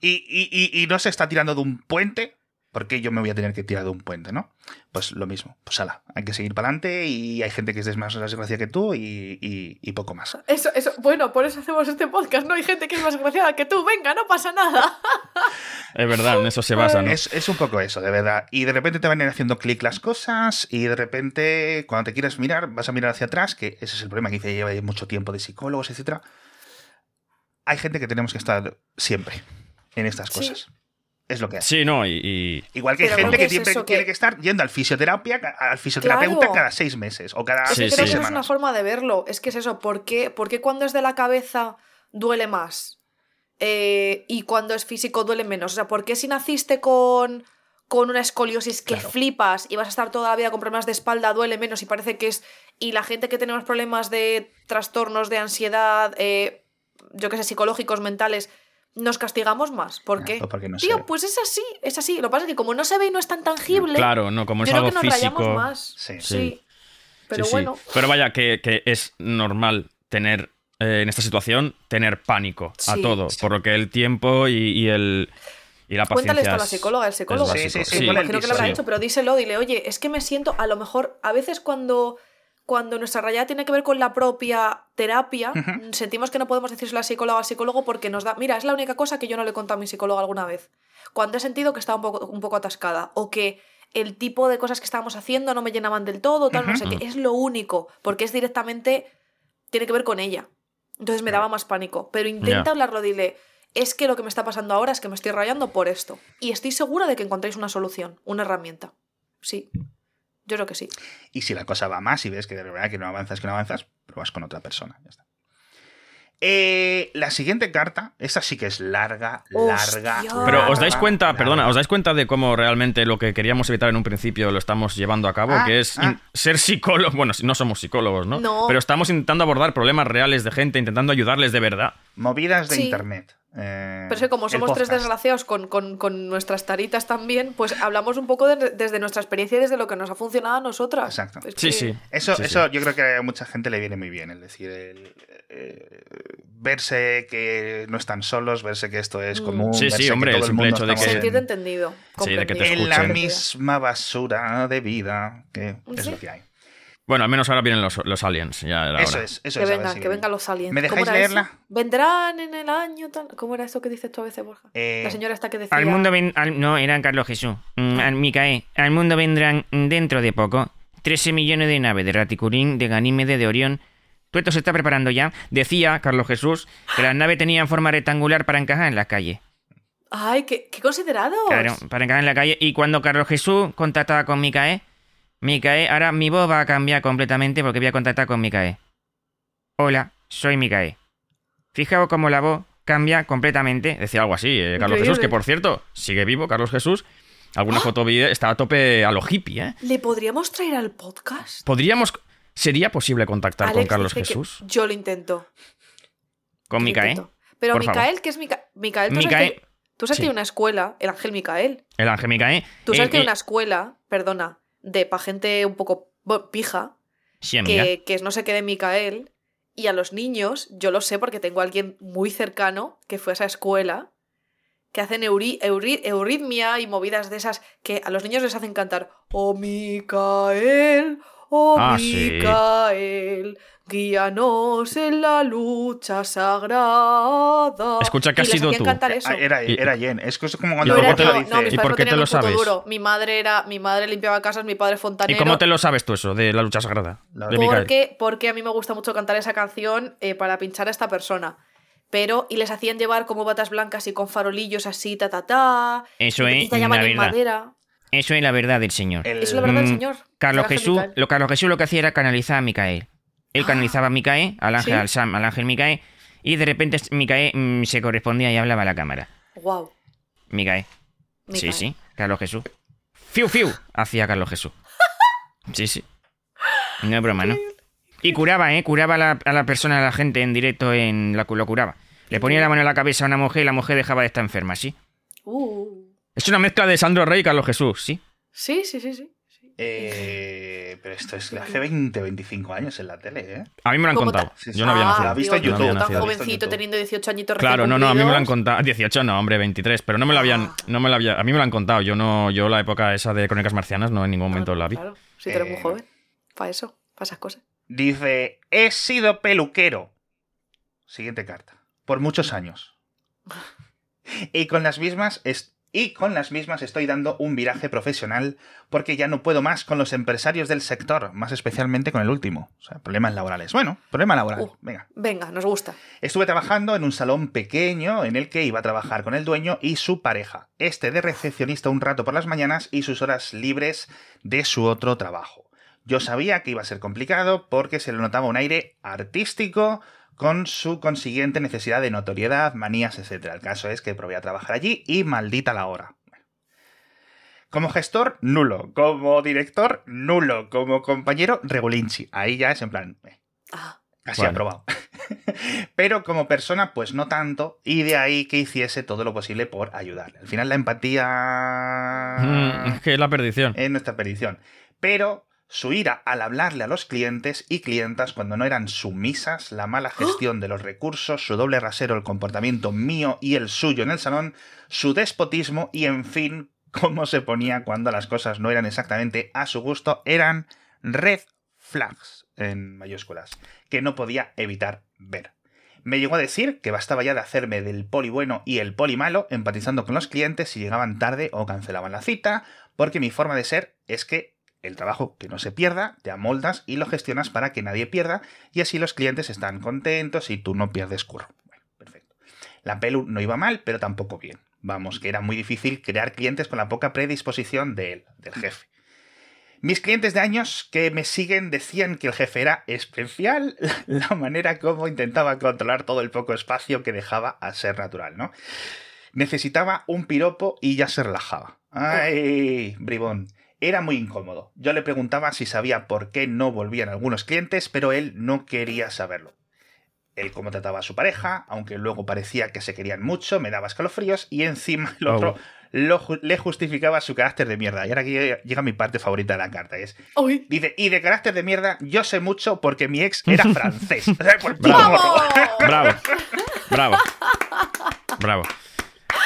y, y- y- y no se está tirando de un puente, ¿por qué yo me voy a tener que tirar de un puente, no? Pues lo mismo. Pues ala, hay que seguir para adelante y hay gente que es más desgracia que tú y, y- y poco más. Eso, eso, bueno, por eso hacemos este podcast. No hay gente que es más desgraciada que tú. Venga, no pasa nada. Es verdad, en eso se basa, ¿no? Es, es un poco eso, de verdad. Y de repente te van a ir haciendo clic las cosas y de repente cuando te quieres mirar vas a mirar hacia atrás, que ese es el problema que dice lleva mucho tiempo de psicólogos, etcétera. Hay gente que tenemos que estar siempre en estas Sí. Es lo que hay. Sí, no, y. y- Igual que hay gente que que es siempre eso tiene que- que estar yendo al fisioterapia, al fisioterapeuta Claro. cada seis meses o cada Es Sí, sí. creo que es una forma de verlo. Es que es eso. ¿Por qué, por qué cuando es de la cabeza duele más? Eh, y cuando es físico duele menos. O sea, ¿por qué si naciste con, con una escoliosis que Claro. flipas y vas a estar toda la vida con problemas de espalda duele menos y parece que es. Y la gente que tenemos problemas de trastornos de ansiedad, eh, yo qué sé, psicológicos, mentales, nos castigamos más? ¿Por qué? pues porque no Tío, sé. pues es así, es así. Lo que pasa es que como no se ve y no es tan tangible, Claro, no, como es creo algo que nos físico. rayamos más. Sí. Sí. Pero Sí, sí. bueno. Pero vaya, que, que es normal tener eh, en esta situación tener pánico a Sí. todo, por lo que el tiempo y, y el y la paciencia. Cuéntale esto a la psicóloga, el psicólogo. Sí, sí, sí, imagino que lo habrá Sí. hecho, pero díselo, dile, oye, es que me siento, a lo mejor, a veces cuando, cuando nuestra rayada tiene que ver con la propia terapia, sentimos que no podemos decírselo al psicólogo al psicólogo porque nos da, mira, es la única cosa que yo no le he contado a mi psicólogo alguna vez. Cuando he sentido que estaba un poco, un poco atascada o que el tipo de cosas que estábamos haciendo no me llenaban del todo, tal, no sé qué, es lo único, porque es directamente, tiene que ver con ella. Entonces me daba más pánico, pero intenta Ya. hablarlo, dile, es que lo que me está pasando ahora es que me estoy rayando por esto. Y estoy segura de que encontréis una solución, una herramienta. Sí. Yo creo que sí. Y si la cosa va más y ves que de verdad que no avanzas, que no avanzas, pruebas con otra persona. Ya está. Eh, la siguiente carta, esta sí que es larga, Hostia. larga. Pero os dais cuenta, larga. perdona, os dais cuenta de cómo realmente lo que queríamos evitar en un principio lo estamos llevando a cabo, Ah, que es ah. ser psicólogos. Bueno, no somos psicólogos, ¿no? No. Pero estamos intentando abordar problemas reales de gente, intentando ayudarles de verdad. Movidas de Sí. internet. Eh, Pero es que como el somos tres desgraciados con, con- con nuestras taritas también, pues hablamos un poco de- desde nuestra experiencia y desde lo que nos ha funcionado a nosotras. Exacto. Es Sí, que- sí. Eso, Sí, sí. eso yo creo que a mucha gente le viene muy bien, es decir, el, eh, verse que no están solos, verse que esto es Mm. común. Sí, sí, hombre, el simple mundo hecho de que- en- Sentirte entendido. Sí, de que te en la misma basura de vida, que es lo que hay. Bueno, al menos ahora vienen los, los aliens. Ya era Eso hora. es, eso Que es. vengan, si que vengan los aliens. ¿Me ¿Cómo dejáis eso? leerla? Vendrán en el año tal. ¿Cómo era eso que dices tú a veces, Borja? Eh, La señora esta que decía. Al mundo ven... al- no, era Carlos Jesús. Mm, al Micaé. Al mundo vendrán dentro de poco 13 millones de naves de Raticurín, de Ganímede, de Orión. Todo esto se está preparando ya. Decía Carlos Jesús Que las naves tenían forma rectangular para encajar en la calle. Ay, qué, qué considerados. Claro, para encajar en la calle. Y cuando Carlos Jesús contactaba con Micaé, Micaé, ahora mi voz va a cambiar completamente porque voy a contactar con Micaé. Hola, soy Micaé. Fijaos cómo la voz cambia completamente. Decía algo así, eh, Carlos Increíble. Jesús, que por cierto, sigue vivo, Carlos Jesús. Alguna foto vídeo está a tope a lo hippie, ¿eh? ¿Le podríamos traer al podcast? Podríamos. ¿Sería posible contactar con Carlos que Jesús? Yo lo intento. Con intento. Pero Por Micael, ¿qué es Mica Micael? ¿tú sabes Micael. que- Tú sabes Sí. que hay una escuela, el Ángel Micael. El ángel Micaé. Tú sabes Eh, que hay eh, una escuela, perdona, de pa' gente un poco pija, Sí, que, que es no sé qué de Micael. Y a los niños, yo lo sé porque tengo a alguien muy cercano que fue a esa escuela. que hacen euri- euri- euritmia y movidas de esas que a los niños les hacen cantar Oh Micael, oh Ah, sí. Guíanos en la lucha sagrada. Escucha, que Y has sido tú. eso. Ah, Era, Y- era Jen. Es que es como ¿Y cuando No, era- te lo no, dice. no, mis ¿Y padres por qué te tenían lo sabes? duro. Mi madre era, mi madre limpiaba casas, mi padre ¿Y fontanero. cómo te lo sabes tú eso de la lucha sagrada? La-? Porque, porque a mí me gusta mucho cantar esa canción eh, para pinchar a esta persona. Pero, y les hacían llevar como batas blancas y con farolillos así, ta ta ta. Eso y es la verdad. madera. Eso es la verdad del señor. el- Eso es la verdad del Mm, señor. Carlos Jesús, lo Carlos Jesús lo que hacía era canalizar a Micael. Él canalizaba a Micael, al ángel, ¿Sí? al Sam, al ángel Micael, y de repente Micael mm, se correspondía y hablaba a la cámara. Wow. Micael. Micael. Sí, sí, Carlos Jesús. Fiu, fiu, hacía Carlos Jesús. Sí, sí. No es broma, ¿no? Y curaba, ¿eh? Curaba a la, a la persona, a la gente en directo, en la, lo curaba. Le ponía la mano en la cabeza a una mujer y la mujer dejaba de estar enferma, ¿sí? Uh. Es una mezcla de Sandro Rey y Carlos Jesús, ¿sí? Sí, sí, sí, sí. Eh, pero esto es de hace 20, 25 años en la tele, ¿eh? A mí me lo han ¿Cómo contado. Sí, sí. Yo no había Ah, nacido. ¿Lo has visto en YouTube? Tan jovencito, teniendo 18 añitos recién Claro, no, no, a mí me lo han contado. 18 no, hombre, 23, pero no me lo habían, no me lo había, a mí me lo han contado. Yo no, yo la época esa de Crónicas Marcianas no en ningún momento la vi. Claro, si tú eres muy Eh, joven. Para eso, para esas cosas. Dice, he sido peluquero. Siguiente carta. Por muchos años. Y con las mismas es- y con las mismas estoy dando un viraje profesional porque ya no puedo más con los empresarios del sector, más especialmente con el último. O sea, problemas laborales. Bueno, problema laboral. Uh. Venga. Venga, nos gusta. Estuve trabajando en un salón pequeño en el que iba a trabajar con el dueño y su pareja, este de recepcionista un rato por las mañanas y sus horas libres de su otro trabajo. Yo sabía que iba a ser complicado porque se le notaba un aire artístico con su consiguiente necesidad de notoriedad, manías, etc. El caso es que probé a trabajar allí y maldita la hora. Como gestor, nulo. Como director, nulo. Como compañero, regulinchi. Ahí ya es en plan... eh, Ah, Casi Bueno. aprobado. Pero como persona, pues no tanto, y de ahí que hiciese todo lo posible por ayudarle. Al final la empatía Mm, es que es la perdición. es nuestra perdición. Pero su ira al hablarle a los clientes y clientas cuando no eran sumisas, la mala gestión de los recursos, su doble rasero, el comportamiento mío y el suyo en el salón, su despotismo y, en fin, cómo se ponía cuando las cosas no eran exactamente a su gusto, eran red flags en mayúsculas, que no podía evitar ver. Me llegó a decir que bastaba ya de hacerme del poli bueno y el poli malo, empatizando con los clientes si llegaban tarde o cancelaban la cita, porque mi forma de ser es que el trabajo que no se pierda, te amoldas y lo gestionas para que nadie pierda, y así los clientes están contentos y tú no pierdes curro. Bueno, perfecto. La pelu no iba mal, pero tampoco bien. Vamos, que era muy difícil crear clientes con la poca predisposición de él, del jefe. Mis clientes de años que me siguen decían que el jefe era especial, la manera como intentaba controlar todo el poco espacio que dejaba a ser natural, ¿no? Necesitaba un piropo y ya se relajaba. ¡Ay, bribón! Era muy incómodo. Yo le preguntaba si sabía por qué no volvían algunos clientes, pero él no quería saberlo. Él cómo trataba a su pareja, aunque luego parecía que se querían mucho, me daba escalofríos y encima el Oh. otro lo le justificaba su carácter de mierda. Y ahora aquí llega mi parte favorita de la carta, es ¡Uy! Dice, y de carácter de mierda, yo sé mucho porque mi ex era francés. Bravo. Bravo. Bravo. Bravo.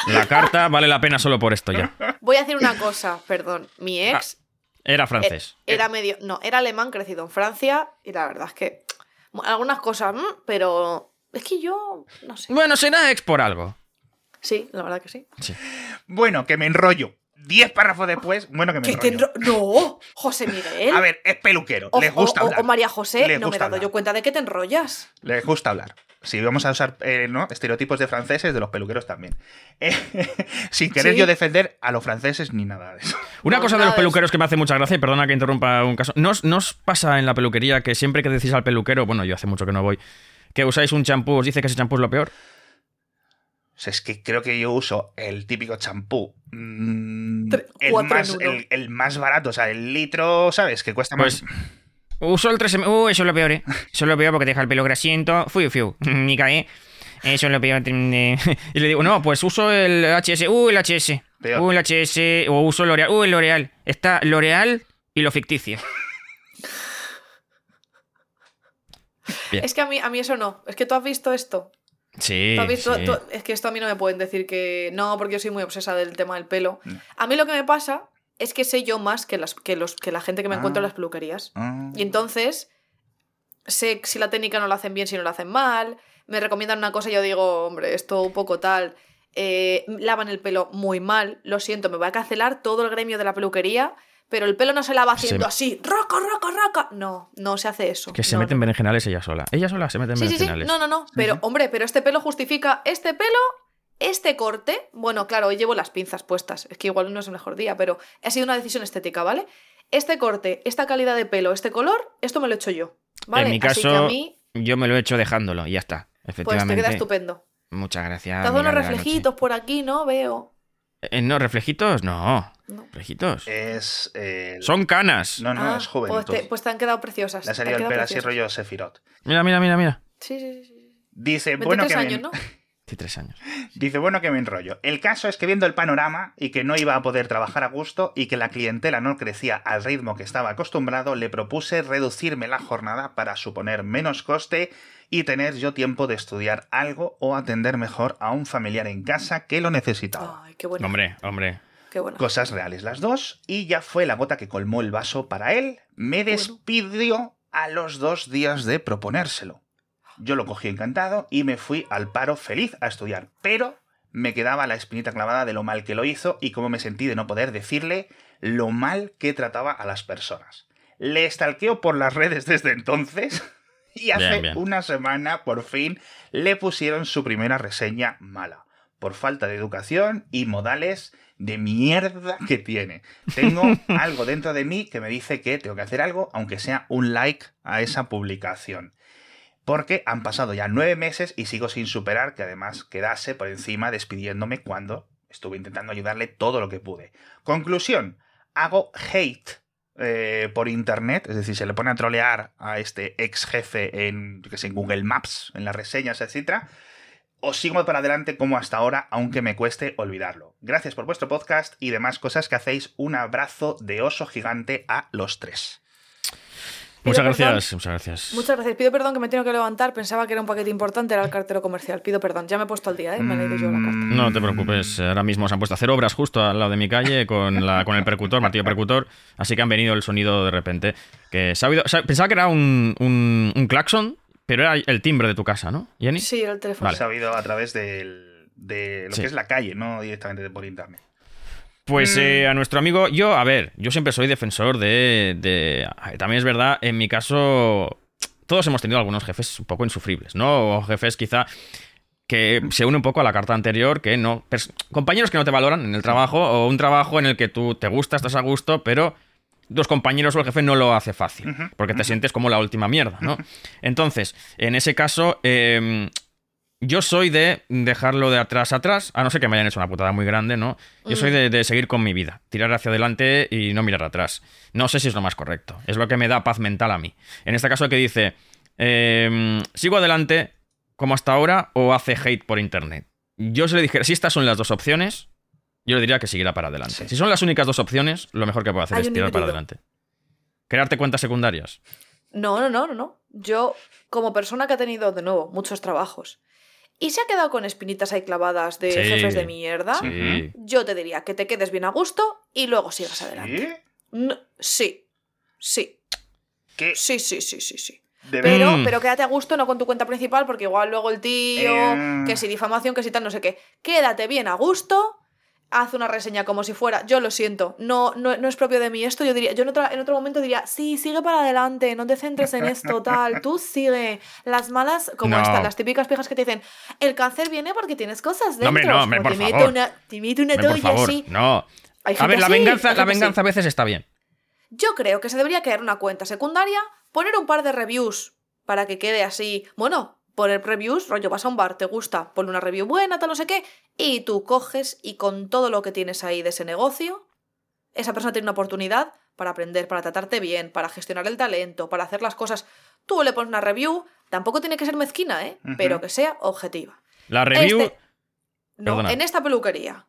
La carta vale la pena solo por esto ya. Voy a decir una cosa, perdón. Mi ex Era francés. era medio. No, era alemán, crecido en Francia, y la verdad es que. Algunas cosas, mm, pero. Es que yo. No sé. Bueno, será ex por algo. Sí, la verdad que sí. Bueno, que me enrollo. Diez párrafos después, bueno, que me ¿Qué te enrollo. enro- ¡No! José Miguel. A ver, es peluquero, O, le gusta o- hablar. o María José, no me he dado hablar. yo cuenta de que te enrollas. Le gusta hablar. Si vamos a usar eh, ¿no? estereotipos de franceses, de los peluqueros también. Eh, sin querer Sí. yo defender a los franceses ni nada de eso. Una No, cosa de los de peluqueros que me hace mucha gracia, y perdona que interrumpa un caso. ¿No os, no os pasa en la peluquería que siempre que decís al peluquero, bueno, yo hace mucho que no voy, que usáis un champú, os dice que ese champú es lo peor? O sea, es que creo que yo uso el típico champú. mm, el, más, el, el más barato, o sea, el litro, ¿sabes? Que cuesta Pues, más. Uso el 3M. Uh, eso es lo peor, ¿eh? Eso es lo peor porque deja el pelo grasiento. Fiu, fiu. Ni cae. Eso es lo peor. eh. Y le digo, no, pues uso el HS. Uh, el HS. Peor. Uh, el HS. O uso L'Oreal. Uh, el L'Oreal. Está L'Oreal y lo ficticio. Bien. Es que a mí, a mí eso no. Es que tú has visto esto. Sí, ¿Tú has visto- sí. tú- es que esto a mí no me pueden decir que no, porque yo soy muy obsesa del tema del pelo. Mm. A mí lo que me pasa es que sé yo más que, las, que, los, que la gente que me encuentro en Ah. las peluquerías. Ah. Y entonces sé si la técnica no la hacen bien, si no la hacen mal. Me recomiendan una cosa y yo digo, hombre, esto un poco tal. Eh, lavan el pelo muy mal. Lo siento, me va a cancelar todo el gremio de la peluquería. Pero el pelo no se lava haciendo Se- así, roca, roca, roca. No, no se hace eso. Que se No, meten no. berenjenales ella sola. Ella sola se mete en Sí, sí, sí. berenjenales. No, no, no. Pero, hombre, pero este pelo justifica este pelo, este corte. Bueno, claro, hoy llevo las pinzas puestas. Es que igual no es el mejor día, pero ha sido una decisión estética, ¿vale? Este corte, esta calidad de pelo, este color, esto me lo he hecho yo. ¿Vale? En mi Así que caso, a mí, yo me lo he hecho dejándolo y ya está. pues te Efectivamente. queda estupendo. Muchas gracias. Te hago unos la reflejitos por aquí, ¿no? Veo. Eh, no, reflejitos, no. No. Es. eh, Son canas. No, no, Ah, es joven. Pues te, pues te han quedado preciosas. Le ha salido el pelo así rollo Sefirot. Mira, mira, mira, mira. Sí, sí, sí. Dice, 23 bueno que años, me, tres años. Dice, bueno que me enrollo. El caso es que viendo el panorama y que no iba a poder trabajar a gusto y que la clientela no crecía al ritmo que estaba acostumbrado, le propuse reducirme la jornada para suponer menos coste y tener yo tiempo de estudiar algo o atender mejor a un familiar en casa que lo necesitaba. Ay, qué bueno. Hombre, hombre. Qué bueno. Cosas reales las dos, y ya fue la gota que colmó el vaso para él. Me despidió a los dos días de proponérselo. Yo lo cogí encantado y me fui al paro feliz a estudiar, pero me quedaba la espinita clavada de lo mal que lo hizo y cómo me sentí de no poder decirle lo mal que trataba a las personas. Le estalqueo por las redes desde entonces y hace Bien, bien. una semana por fin le pusieron su primera reseña mala, por falta de educación y modales de mierda que tiene. Tengo algo dentro de mí que me dice que tengo que hacer algo, aunque sea un like a esa publicación. Porque han pasado ya nueve meses y sigo sin superar que además quedase por encima despidiéndome cuando estuve intentando ayudarle todo lo que pude. Conclusión, hago hate eh, por internet, es decir, se le pone a trolear a este ex jefe en, yo qué sé, en Google Maps, en las reseñas, etc. Os sigo para adelante como hasta ahora, aunque me cueste olvidarlo. Gracias por vuestro podcast y demás cosas que hacéis. Un abrazo de oso gigante a los tres. Muchas perdón. gracias, muchas gracias. Muchas gracias. Pido perdón que me tengo que levantar. Pensaba que era un paquete importante, era el cartero comercial. Pido perdón. Ya me he puesto al día, ¿eh? Me he leído yo la carta. Mm, No te preocupes, ahora mismo se han puesto a hacer obras justo al lado de mi calle con, la, con el percutor, martillo percutor, así que han venido el sonido de repente. Que se ha oído- o sea, pensaba que era un, un, un claxon, pero era el timbre de tu casa, ¿no, Jenny? Sí, era el teléfono. Vale. Se ha oído a través del- de lo Sí. que es la calle, no directamente por internet. Pues Mm. eh, a nuestro amigo, yo, a ver, yo siempre soy defensor de, de- También es verdad, en mi caso, todos hemos tenido algunos jefes un poco insufribles, ¿no? O jefes quizá que se une un poco a la carta anterior, que no... compañeros que no te valoran en el trabajo, o un trabajo en el que tú te gusta, estás a gusto, pero los compañeros o el jefe no lo hace fácil, porque te sientes como la última mierda, ¿no? Entonces, en ese caso, eh, yo soy de dejarlo de atrás a atrás, a no ser que me hayan hecho una putada muy grande, ¿no? Yo soy de, de seguir con mi vida, tirar hacia adelante y no mirar atrás. No sé si es lo más correcto, es lo que me da paz mental a mí. En este caso que dice, eh, sigo adelante como hasta ahora o hace hate por internet. Yo se le dijera, si estas son las dos opciones, yo le diría que siguiera para adelante. Sí. Si son las únicas dos opciones, lo mejor que puedo hacer Hay es tirar para adelante. Crearte cuentas secundarias. No, no, no, no, no. Yo, como persona que ha tenido, de nuevo, muchos trabajos y se ha quedado con espinitas ahí clavadas de Sí. jefes de mierda, Sí. yo te diría que te quedes bien a gusto y luego sigas adelante. ¿Sí? No- sí, sí, ¿Qué? sí, sí, sí, sí, sí. De Pero, Mm. pero quédate a gusto, no con tu cuenta principal, porque igual luego el tío, Eh. que si difamación, que si tal, no sé qué. Quédate bien a gusto, haz una reseña como si fuera, yo lo siento, no, no, no es propio de mí esto, yo diría, yo en, otra- en otro momento diría, sí, sigue para adelante, no te centres en esto, tal, tú sigue. Las malas, como No. estas, las típicas pijas que te dicen, el cáncer viene porque tienes cosas dentro. No, hombre, no, como por te favor. una, te una por favor, así. no. Hay A ver, la así, venganza, la así. venganza a veces está bien. Yo creo que se debería crear una cuenta secundaria, poner un par de reviews para que quede así. Bueno, poner reviews, rollo, vas a un bar, te gusta, pon una review buena, tal, no sé qué, y tú coges y con todo lo que tienes ahí de ese negocio, esa persona tiene una oportunidad para aprender, para tratarte bien, para gestionar el talento, para hacer las cosas. Tú le pones una review, tampoco tiene que ser mezquina, ¿eh? Ujú. Pero que sea objetiva. La review. Este- No, Perdona. en esta peluquería.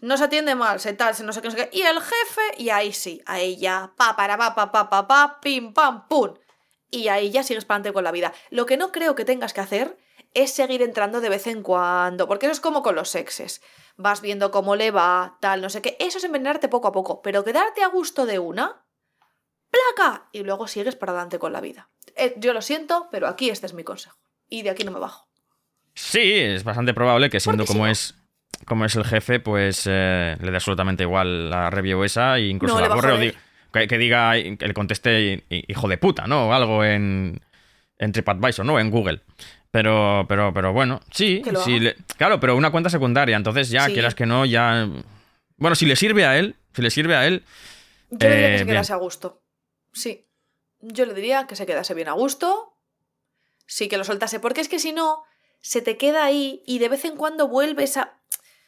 No se atiende mal, se tal, se no sé qué, no sé qué. Y el jefe, y ahí sí, ahí ya, pa, para, pa, pa, pa, pa, pa, pim, pam, pum. Y ahí ya sigues para adelante con la vida. Lo que no creo que tengas que hacer es seguir entrando de vez en cuando, porque eso es como con los sexes. Vas viendo cómo le va, tal, no sé qué. Eso es envenenarte poco a poco, pero quedarte a gusto de una, placa, y luego sigues para adelante con la vida. Eh, yo lo siento, pero aquí este es mi consejo. Y de aquí no me bajo. Sí, es bastante probable que siendo si como no- es como es el jefe, pues eh, le dé absolutamente igual la review esa e incluso No, la borre o. que, que diga, que le conteste hi- hijo de puta, ¿no? O algo en, en TripAdvisor, ¿no? En Google. Pero, pero, pero bueno, sí, sí le- claro, pero una cuenta secundaria, entonces ya, Sí. quieras que no, ya... Bueno, si le sirve a él, si le sirve a él, Yo le diría Eh, que se bien. quedase a gusto. Sí. Yo le diría que se quedase bien a gusto. Sí, que lo soltase. Porque es que si no, se te queda ahí y de vez en cuando vuelves a.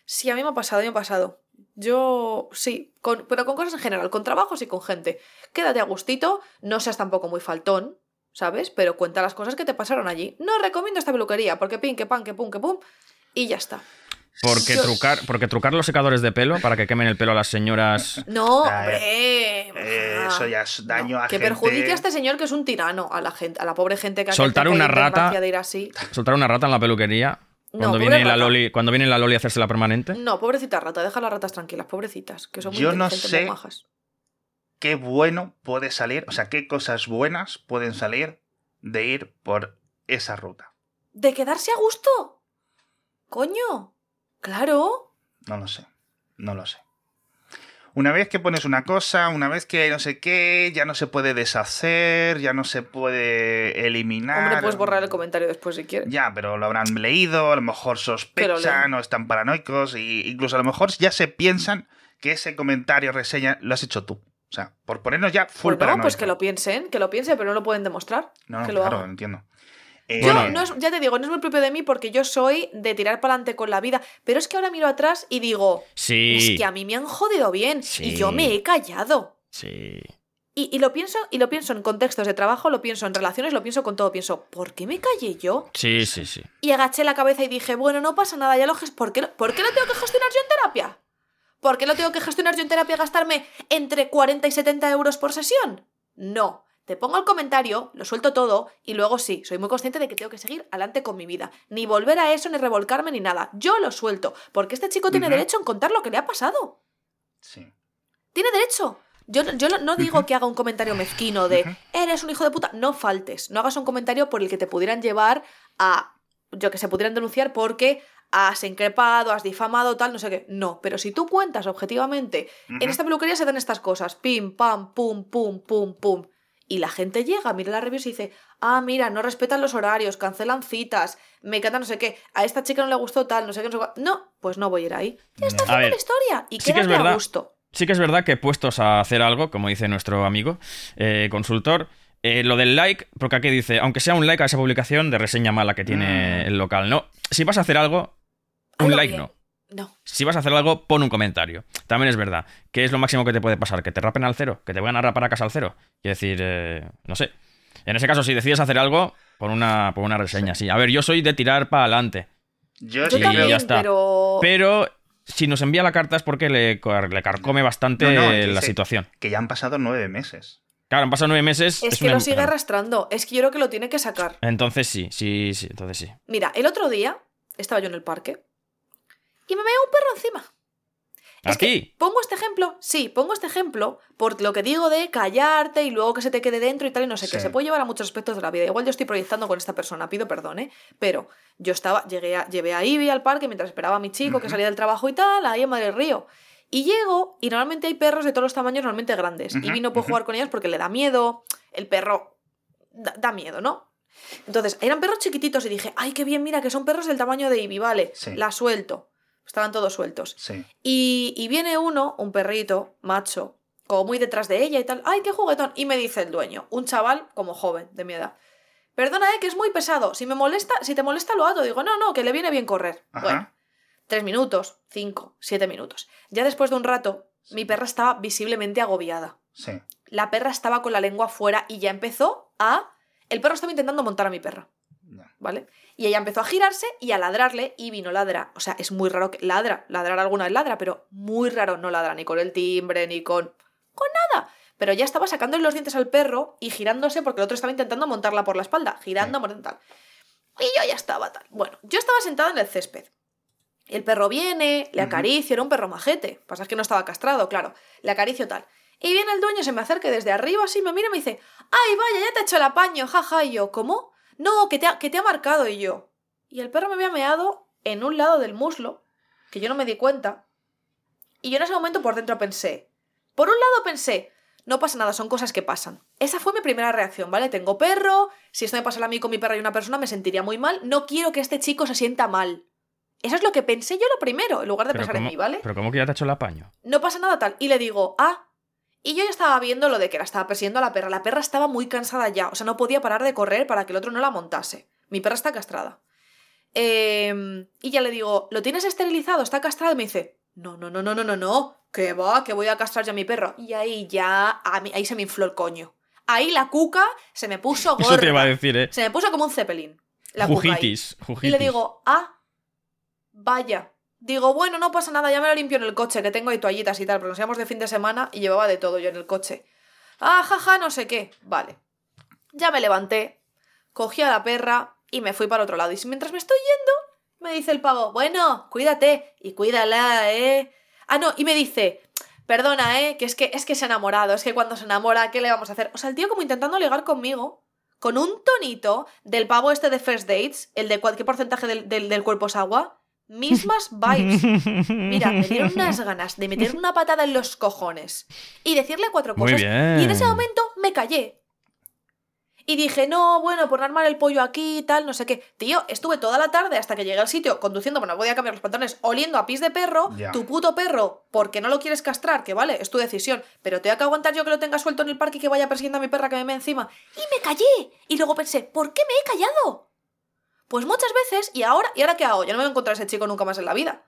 Sí, a mí me ha pasado, a mí me ha pasado. Yo sí, con- pero con cosas en general, con trabajos y con gente. Quédate a gustito, no seas tampoco muy faltón, ¿sabes? Pero cuenta las cosas que te pasaron allí. No recomiendo esta peluquería, porque pin, que pan, que pum, que pum, y ya está. porque trucar, porque trucar los secadores de pelo para que quemen el pelo a las señoras... No, Ah, hombre. eh, eso ya es daño a que gente- perjudique a este señor que es un tirano a la gente, a la pobre gente que ha Soltar una rata. de ir así. Soltar una rata en la peluquería No, cuando, viene la loli, cuando viene la loli a hacerse la permanente. No, pobrecita rata, deja las ratas tranquilas, pobrecitas, que son muy Yo no sé- muy majas. qué bueno puede salir, o sea, qué cosas buenas pueden salir de ir por esa ruta. ¿De quedarse a gusto? Coño, claro. No lo sé, no lo sé. Una vez que pones una cosa, una vez que no sé qué, ya no se puede deshacer, ya no se puede eliminar. Hombre, puedes borrar el comentario después si quieres. Ya, pero lo habrán leído, a lo mejor lo sospechan o están paranoicos, y incluso a lo mejor ya se piensan que ese comentario, reseña, lo has hecho tú. O sea, por ponernos ya full Bueno, paranoico. pues que lo piensen, que lo piensen, pero no lo pueden demostrar. No, no, que lo claro, hagan. entiendo. Eh, Yo, Bueno, no es- ya te digo, no es muy propio de mí porque yo soy de tirar para adelante con la vida, pero es que ahora miro atrás y digo, Sí. es que a mí me han jodido bien Sí. y yo me he callado. Sí. Y, y lo pienso, y lo pienso en contextos de trabajo, lo pienso en relaciones, lo pienso con todo. Pienso, ¿por qué me callé yo? Sí, sí, sí. Y agaché la cabeza y dije, bueno, no pasa nada, ya lo ¿por qué, lo- ¿Por qué lo tengo que gestionar yo en terapia? ¿Por qué lo tengo que gestionar yo en terapia gastarme entre 40 y 70 euros por sesión? No. Te pongo el comentario, lo suelto todo y luego sí, soy muy consciente de que tengo que seguir adelante con mi vida. Ni volver a eso, ni revolcarme, ni nada. Yo lo suelto, porque este chico tiene derecho en contar lo que le ha pasado. Sí. Tiene derecho. Yo, yo no- digo que haga un comentario mezquino de eres un hijo de puta. No faltes. No hagas un comentario por el que te pudieran llevar a. Yo que se pudieran denunciar porque has increpado, has difamado, tal, no sé qué. No, pero si tú cuentas objetivamente, en esta peluquería se dan estas cosas: pim, pam, pum, pum, pum, pum. Y la gente llega, mira las reviews y dice: Ah, mira, no respetan los horarios, cancelan citas, me encanta no sé qué, a esta chica no le gustó tal, no sé qué, no sé cuál". No, pues no voy a ir ahí. Ya está No. haciendo ver, la historia. Y sí que es quédate a verdad. gusto. Sí que es verdad que puestos a hacer algo, como dice nuestro amigo eh, consultor, eh, lo del like, porque aquí dice, aunque sea un like a esa publicación de reseña mala que tiene Mm. el local, no. Si vas a hacer algo, un like bien. no. No. Si vas a hacer algo, pon un comentario. También es verdad. que es lo máximo que te puede pasar? Que te rapen al cero, que te vayan a rapar a casa al cero. Quiero decir, eh, no sé. En ese caso, si decides hacer algo, pon una, pon una reseña, sí. A ver, yo soy de tirar para adelante. Yo, Yo sí también, ya está. pero... Pero si nos envía la carta es porque le, le carcome bastante No, no, que la situación. que ya han pasado nueve meses. Claro, han pasado nueve meses. Es, que una- lo sigue arrastrando. Es que yo creo que lo tiene que sacar. Entonces sí, sí, sí, entonces sí. Mira, el otro día estaba yo en el parque y me veo un perro encima. ¿A Es que ti? pongo este ejemplo, sí, pongo este ejemplo por lo que digo de callarte y luego que se te quede dentro y tal y no sé qué. Sí. Se puede llevar a muchos aspectos de la vida. Igual yo estoy proyectando con esta persona, pido perdón, ¿eh? Pero yo estaba, llegué a, llevé a Ivy al parque mientras esperaba a mi chico que Ujú. salía del trabajo y tal, ahí en Madrid Río. Y llego y normalmente hay perros de todos los tamaños, normalmente grandes. Ujú, Ivy no puede jugar con ellos porque le da miedo. El perro da, da miedo, ¿no? Entonces, eran perros chiquititos y dije, ay, qué bien, mira, que son perros del tamaño de Ivy, vale, Sí. la suelto. Estaban todos sueltos. Sí. Y, y viene uno, un perrito, macho, como muy detrás de ella y tal. ¡Ay, qué juguetón! Y me dice el dueño, un chaval como joven, de mi edad. Perdona, eh, que es muy pesado. Si me molesta, si te molesta, lo ato. Digo, no, no, que le viene bien correr. Ajá. Bueno, tres minutos, cinco, siete minutos. Ya después de un rato, mi perra estaba visiblemente agobiada. Sí. La perra estaba con la lengua afuera y ya empezó a. El perro estaba intentando montar a mi perra. ¿Vale? Y ella empezó a girarse y a ladrarle y vino ladra. O sea, es muy raro que ladra, ladrar alguna vez ladra, pero muy raro no ladra ni con el timbre ni con con nada. Pero ya estaba sacándole los dientes al perro y girándose porque el otro estaba intentando montarla por la espalda, girando, mordiendo, tal. Y yo ya estaba tal. Bueno, yo estaba sentada en el césped. El perro viene, le acaricio, era un perro majete. Pasa es que no estaba castrado, claro. Le acaricio tal. Y viene el dueño, se me acerca y desde arriba, así me mira y me dice, ¡ay, vaya, ya te ha hecho el apaño, jaja! Y yo, ¿cómo? No, que te ha, que te ha marcado. Y yo. Y el perro me había meado en un lado del muslo, que yo no me di cuenta. Y yo en ese momento por dentro pensé. Por un lado pensé, no pasa nada, son cosas que pasan. Esa fue mi primera reacción, ¿vale? Tengo perro, si esto me pasara a mí con mi perro y una persona me sentiría muy mal, no quiero que este chico se sienta mal. Eso es lo que pensé yo lo primero, en lugar de pensar en ¿cómo, mí, ¿vale? pero ¿cómo que ya te ha hecho el apaño? No pasa nada tal. Y le digo, ah. Y yo ya estaba viendo lo de que la estaba persiguiendo a la perra. La perra estaba muy cansada ya, o sea, no podía parar de correr para que el otro no la montase. Mi perra está castrada. Em, y ya le digo, ¿lo tienes esterilizado? ¿Está castrado? Y me dice, no, no, no, no, no, no, no. Que va, que voy a castrar ya a mi perro. Y ahí ya, a mí- ahí se me infló el coño. Ahí la cuca se me puso gorda. Eso te iba a decir, ¿eh? Se me puso como un zeppelin. La cuca ahí. Jujitis, Y jujitis. le digo, ah, vaya. Digo, bueno, no pasa nada, ya me lo limpio en el coche, que tengo ahí toallitas y tal, porque nos íbamos de fin de semana y llevaba de todo yo en el coche. Ah, jaja, no sé qué. Vale. Ya me levanté, cogí a la perra y me fui para otro lado. Y mientras me estoy yendo, me dice el pavo, bueno, cuídate y cuídala, ¿eh? Ah, no, y me dice, perdona, ¿eh? Que es que, es que se ha enamorado, es que cuando se enamora, ¿qué le vamos a hacer? O sea, el tío como intentando ligar conmigo, con un tonito del pavo este de First Dates, el de qué porcentaje del- del cuerpo es agua, mismas vibes. Mira, me dieron unas ganas de meter una patada en los cojones y decirle cuatro Muy cosas. bien. Y en ese momento me callé. Y dije, no, bueno, por armar el pollo aquí y tal, no sé qué. Tío, estuve toda la tarde hasta que llegué al sitio conduciendo, bueno, podía cambiar los pantalones, oliendo a pis de perro, tu puto perro, porque no lo quieres castrar, que vale, es tu decisión, pero te voy a que aguantar yo que lo tenga suelto en el parque y que vaya persiguiendo a mi perra que me me encima. Y me callé. Y luego pensé, ¿por qué me he callado? Pues muchas veces, y ahora, ¿y ahora qué hago? Ya no me voy a encontrar a ese chico nunca más en la vida.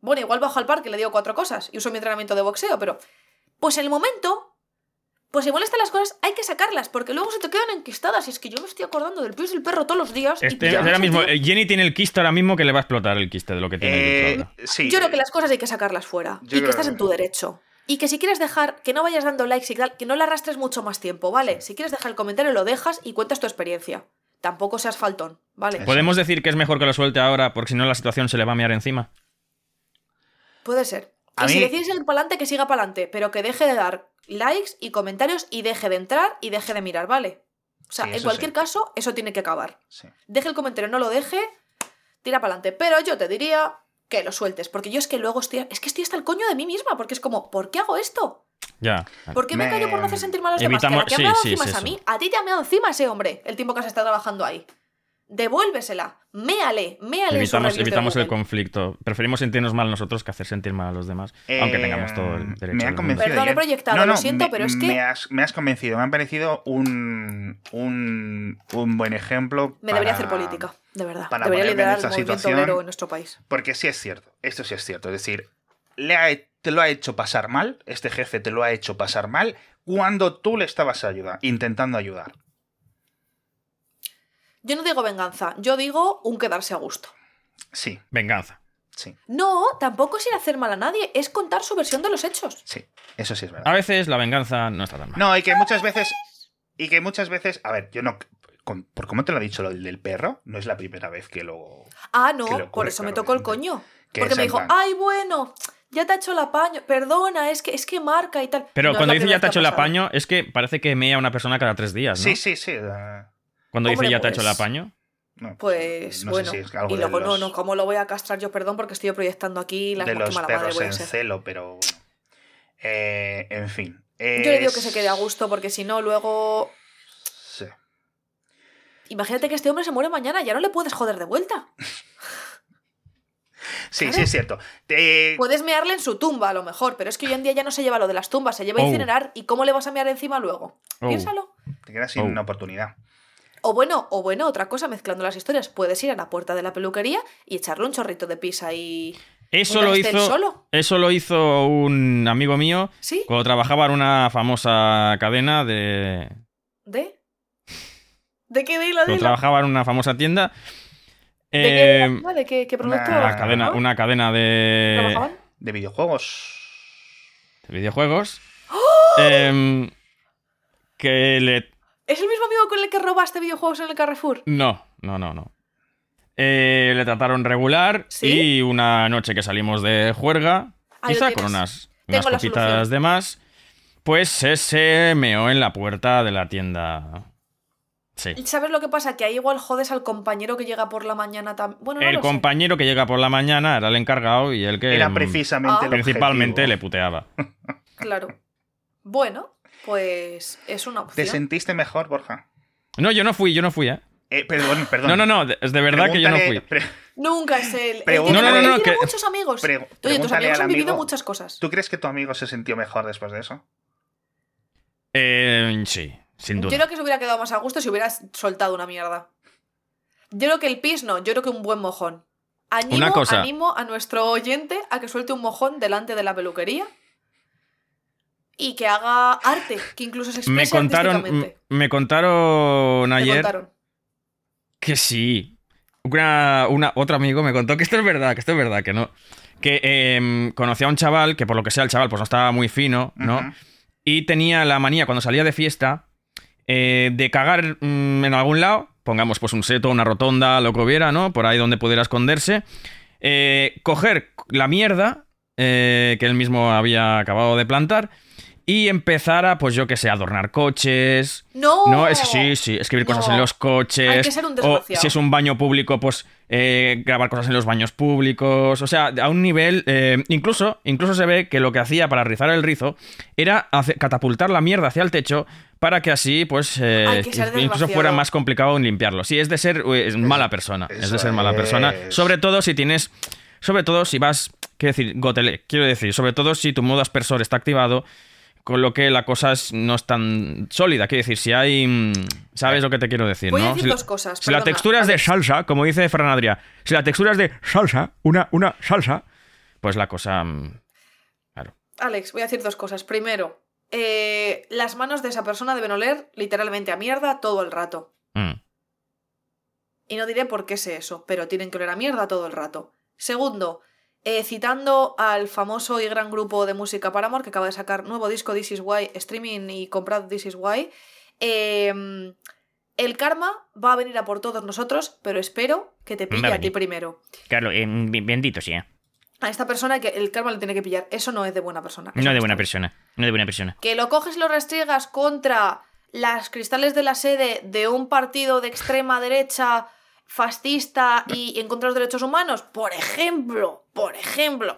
Bueno, igual bajo al parque y le digo cuatro cosas y uso mi entrenamiento de boxeo, pero. Pues en el momento. Pues si molestan las cosas, hay que sacarlas, porque luego se te quedan enquistadas. Y es que yo me estoy acordando del pis del perro todos los días. y Este, ya, ahora mismo, tío, Jenny tiene el quiste ahora mismo que le va a explotar el quiste de lo que tiene Eh, sí. Yo creo que las cosas hay que sacarlas fuera. Yo y que estás en tu derecho. Y que si quieres dejar, que no vayas dando likes y tal, que no la arrastres mucho más tiempo, ¿vale? Si quieres dejar el comentario, lo dejas y cuentas tu experiencia. Tampoco seas faltón, ¿vale? Eso. ¿Podemos decir que es mejor que lo suelte ahora porque si no la situación se le va a mear encima? Puede ser. A y si mí- decides ir para adelante, que siga para adelante, pero que deje de dar likes y comentarios y deje de entrar y deje de mirar, ¿vale? O sea, Sí, en cualquier sí. caso, eso tiene que acabar. Sí. Deje el comentario, no lo deje, tira para adelante. Pero yo te diría que lo sueltes, porque yo es que luego estoy. Es que estoy hasta el coño de mí misma, porque es como, ¿por qué hago esto? Ya. ¿Por qué me, Me- callo por no hacer sentir mal a los demás? Que Evitamos- la que ha sí, encima es a mí. A ti te ha meado encima ese hombre, el tiempo que has estado trabajando ahí. Devuélvesela. Méale, méale. Evitamos, evitamos el conflicto. Preferimos sentirnos mal nosotros que hacer sentir mal a los demás. aunque Eh, tengamos todo el derecho. Me ha convencido. Perdón, he proyectado, lo siento, me- pero es que- Me has, me has convencido. Me ha parecido un, un, un buen ejemplo. Me debería hacer política, de verdad. para Debería liderar el esta movimiento situación. en nuestro país. Porque sí es cierto. Esto sí es cierto. Es decir, le ha- te lo ha hecho pasar mal. Este jefe te lo ha hecho pasar mal cuando tú le estabas ayuda, intentando ayudar. Yo no digo venganza, yo digo un quedarse a gusto. Sí, Venganza. sí, No, tampoco es ir a hacer mal a nadie, es contar su versión de los hechos. sí. Eso sí es verdad. A veces la venganza no está tan mal. No, y que muchas veces. Y que muchas veces. A ver, yo no. con- por cómo te lo he dicho lo del perro, no es la primera vez que lo. Ah, no, ocurre por eso me tocó el coño. Que Porque me dijo, plan- ay, bueno, ya te ha hecho el apaño, perdona, es que, es que marca y tal. Pero No es cuando la dice ya te ha hecho el apaño, es que parece que mea a una persona cada tres días, ¿no? Sí, sí, sí. Cuando dice ya te ha hecho el pues- apaño. no, Pues no sé bueno, si es algo y luego no, los- no, ¿cómo lo voy a castrar yo? Perdón, porque estoy proyectando aquí las de los mala madre perros a en ser. celo, pero bueno. Eh, en fin. Yo le digo que Es- se quede a gusto, porque si no, luego. Sí. Imagínate que este hombre se muere mañana, ya no le puedes joder de vuelta. Sí, Claro. sí, es cierto. Te- Puedes mearle en su tumba, a lo mejor, pero es que hoy en día ya no se lleva lo de las tumbas, se lleva a Oh. incinerar. ¿Y cómo le vas a mear encima luego? Oh. Piénsalo. te quedas sin Oh. una oportunidad. O bueno, o bueno, otra cosa, mezclando las historias, puedes ir a la puerta de la peluquería y echarle un chorrito de pis ahí. Eso lo hizo. solo. Eso lo hizo un amigo mío ¿Sí? cuando trabajaba en una famosa cadena de. ¿De? ¿De qué dilo, Cuando dilo? trabajaba en una famosa tienda. ¿De qué, eh, era? ¿De qué, qué producto? una cadena, una cadena de, ¿Trabajaban? De videojuegos. de videojuegos. ¡Oh! em, que le. ¿Es el mismo amigo con el que robaste videojuegos en el Carrefour? No, no, no, no. eh, le trataron regular ¿Sí? y una noche que salimos de juerga, Ahí quizá con unas, unas copitas de más, pues se meó en la puerta de la tienda. Sí. ¿Sabes lo que pasa? Que ahí igual jodes al compañero que llega por la mañana también. Bueno, no el sé. compañero que llega por la mañana era el encargado y el que Era mm, precisamente Ah. el principalmente le puteaba. Claro. Bueno, pues es una ¿Te opción. sentiste mejor, Borja? No, yo no fui, yo no fui, ¿eh? Eh, perdón, perdón. No, no, no, es de verdad que yo no fui. Nunca es él. Tiene, No, no, no, no, tiene que- muchos amigos. pre- Oye, tus amigos han vivido muchas cosas. ¿Tú crees que tu amigo se sintió mejor después de eso? Eh, sí, sin Yo duda. creo que se hubiera quedado más a gusto si hubieras soltado una mierda. Yo creo que el pis no, yo creo que un buen mojón. Animo, Una cosa. animo a nuestro oyente a que suelte un mojón delante de la peluquería y que haga arte, que incluso se exprese Me contaron, me contaron Te ayer contaron. que sí. Una, una- otro amigo me contó que esto es verdad, que esto es verdad, que no. Que em, conocía a un chaval, que por lo que sea el chaval pues no estaba muy fino, ¿no? Y tenía la manía cuando salía de fiesta eh, de cagar mm, en algún lado, pongamos pues un seto, una rotonda, lo que hubiera, ¿no? Por ahí donde pudiera esconderse. eh, coger la mierda eh, que él mismo había acabado de plantar y empezar a, pues yo que sé, adornar coches. ¡No! No, es, sí, sí, escribir cosas en los coches. Hay que ser un o si es un baño público, pues eh, grabar cosas en los baños públicos. O sea, a un nivel. eh, incluso, incluso se ve que lo que hacía para rizar el rizo era hace- catapultar la mierda hacia el techo para que así, pues, eh, que incluso fuera más complicado limpiarlo. Sí, es de ser eh, es mala persona. Es de ser mala persona. Sobre todo si tienes. Sobre todo si vas. Quiero decir, gotele. Quiero decir, sobre todo si tu modo aspersor está activado. Con lo que la cosa es- no es tan sólida. Quiero decir, si hay. mm, ¿Sabes lo que te quiero decir? Voy a ¿no? decir Si la- dos cosas, Si la textura es de salsa, como dice Fran Adrià, si la textura es de salsa, una, una salsa, pues la cosa. mm, Claro. Alex, voy a decir dos cosas. Primero, eh, las manos de esa persona deben oler literalmente a mierda todo el rato. mm. Y no diré por qué sé eso, pero tienen que oler a mierda todo el rato. Segundo, eh, citando al famoso y gran grupo de música Paramore que acaba de sacar nuevo disco This Is Why, streaming y comprad This Is Why, eh, el karma va a venir a por todos nosotros, pero espero que te pille a a ti primero. Claro, eh, bi- bendito sea. A esta persona que el karma le tiene que pillar. Eso no es de buena persona. No de buena persona. No de buena persona. Que lo coges y lo restriegas contra las cristales de la sede de un partido de extrema derecha fascista y en contra de los derechos humanos, por ejemplo, por ejemplo.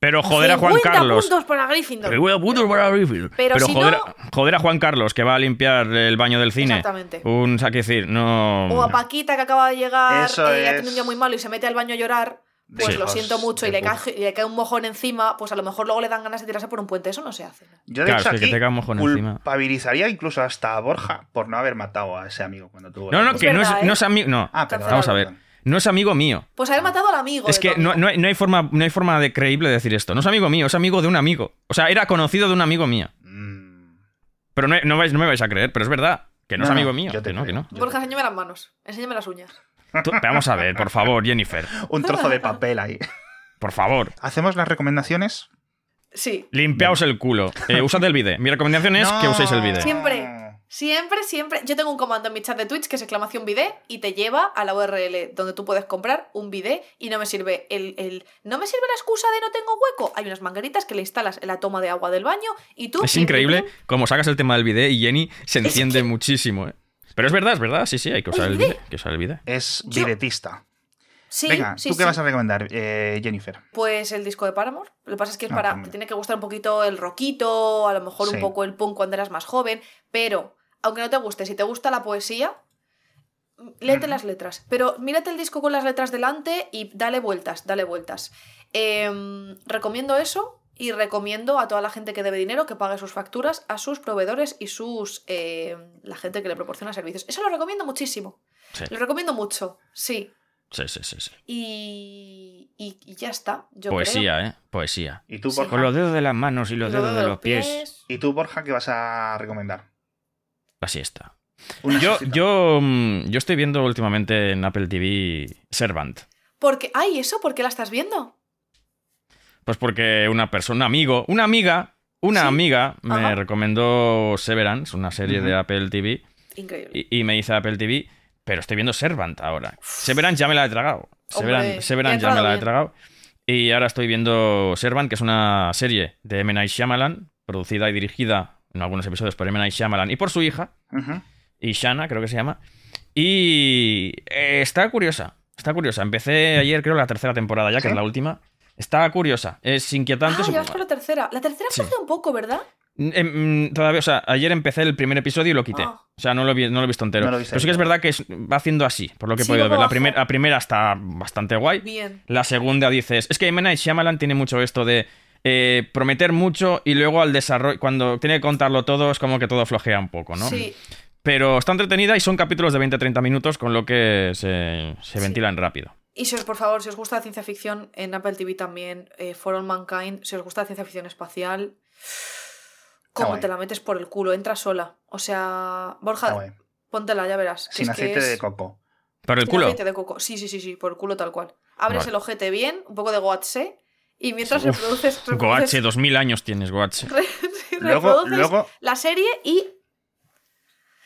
Pero joder a Juan 50 Carlos. puntos para Gryffindor. Pero, puto para Griffith. Pero si joder, no- joder a Juan Carlos, que va a limpiar el baño del cine. Exactamente. Un, o sea, decir, no. O a Paquita que acaba de llegar, Eso eh, ha es- tenido un día muy malo y se mete al baño a llorar, pues lo siento mucho y le, cae, y le cae un mojón encima, pues a lo mejor luego le dan ganas de tirarse por un puente. Eso no se hace. Yo, de Claro, hecho, que te cae un mojón encima. culpabilizaría incluso hasta a Borja por no haber matado a ese amigo cuando tuvo No, no, que no es, verdad, ¿eh? no es amigo. No, Ah, perdón, vamos a ver. No es amigo mío. Pues haber matado al amigo. Es que no, no hay, no hay forma, no hay forma de creíble de decir esto. No es amigo mío, es amigo de un amigo. O sea, era conocido de un amigo mío. Mm, Pero no, no, vais- no me vais a creer, pero es verdad. Que no, es No, no, amigo mío. yo te Que no, que no. Borja, enséñame las manos, enséñame las uñas. Tú- vamos a ver, por favor, Jennifer. Un trozo de papel ahí. Por favor. ¿Hacemos las recomendaciones? Sí, Limpiaos el culo. Eh, usad el bide. Mi recomendación es que uséis el bide. Siempre. Siempre, siempre. Yo tengo un comando en mi chat de Twitch que es exclamación bidet y te lleva a la URL donde tú puedes comprar un bidet y no me sirve el, el- No me sirve la excusa de no tengo hueco. Hay unas mangueritas que le instalas en la toma de agua del baño y tú. Es increíble como sacas el tema del bide y Jenny se Es enciende que- muchísimo. eh. Pero es verdad, es verdad. Sí, sí, hay que usar El el bide. bide. Hay que usar el bide. Es videtista. Sí, Venga, sí, ¿tú qué sí. vas a recomendar, eh, Jennifer? Pues el disco de Paramore. Lo que pasa es que es Ah, para. también. te tiene que gustar un poquito el rockito, a lo mejor Sí. un poco el punk cuando eras más joven. Pero, aunque no te guste, si te gusta la poesía, léete Ujú. las letras. Pero mírate el disco con las letras delante y dale vueltas, dale vueltas. Em, recomiendo eso. Y recomiendo a toda la gente que debe dinero que pague sus facturas a sus proveedores y sus em, la gente que le proporciona servicios. Eso lo recomiendo muchísimo. Sí, Lo recomiendo mucho, sí. sí, sí. sí, sí. Y, y, y ya está. Yo creo. Poesía, ¿eh? Poesía. ¿Y tú, Sí. Borja? Con los dedos de las manos y los dedos de los pies. ¿Y tú, Borja, qué vas a recomendar? La siesta. Una Yo, yo, mm, yo estoy viendo últimamente en Apple TV Servant. Porque, ay, eso, ¿por qué la estás viendo? Pues porque una persona, un amigo, una amiga, una Sí. amiga me Ajá. recomendó Severance, una serie de. Apple TV, Increíble. y, y me dice Apple TV, pero estoy viendo Servant ahora. Severance ya me la he tragado. Severance ya me la he tragado. Y ahora estoy viendo Servant, que es una serie de M. Night Shyamalan, producida y dirigida en algunos episodios por M. Night Shyamalan y por su hija, Ujú. Ishana, creo que se llama. Y eh, está curiosa. Está curiosa. Empecé ayer, creo, la tercera temporada ya, que es la última. Está curiosa. Es inquietante. Ah, su- ya vas por la tercera. La tercera Sí. un poco, ¿verdad? Em, mm, todavía, o sea, ayer empecé el primer episodio y lo quité. Ah. O sea, no lo, vi- no lo he visto entero. No lo viste Pero sí que es verdad que es- va haciendo así, por lo que he Sí, podido ver. La, abajo. primer- la primera está bastante guay. Bien. La segunda dices, es que M. Night Shyamalan tiene mucho esto de eh, prometer mucho y luego al desarrollo, cuando tiene que contarlo todo, es como que todo flojea un poco, ¿no? Sí. Pero está entretenida y son capítulos de 20-30 minutos, con lo que se, se Sí. ventilan rápido. Y si os, por favor, si os gusta la ciencia ficción, en Apple TV también, eh, For All Mankind, si os gusta la ciencia ficción espacial, como te la metes por el culo, entra sola. O sea, Borja, póntela, ya verás. Sin es que aceite es- de coco. ¿Pero el sin culo? aceite de coco. Sí, sí, sí, sí, por el culo tal cual. Abres Vale. el ojete bien, un poco de goatse, y mientras Uf, reproduces, Goache, reproduces, 2000 años tienes, Goache. re- luego, la serie y...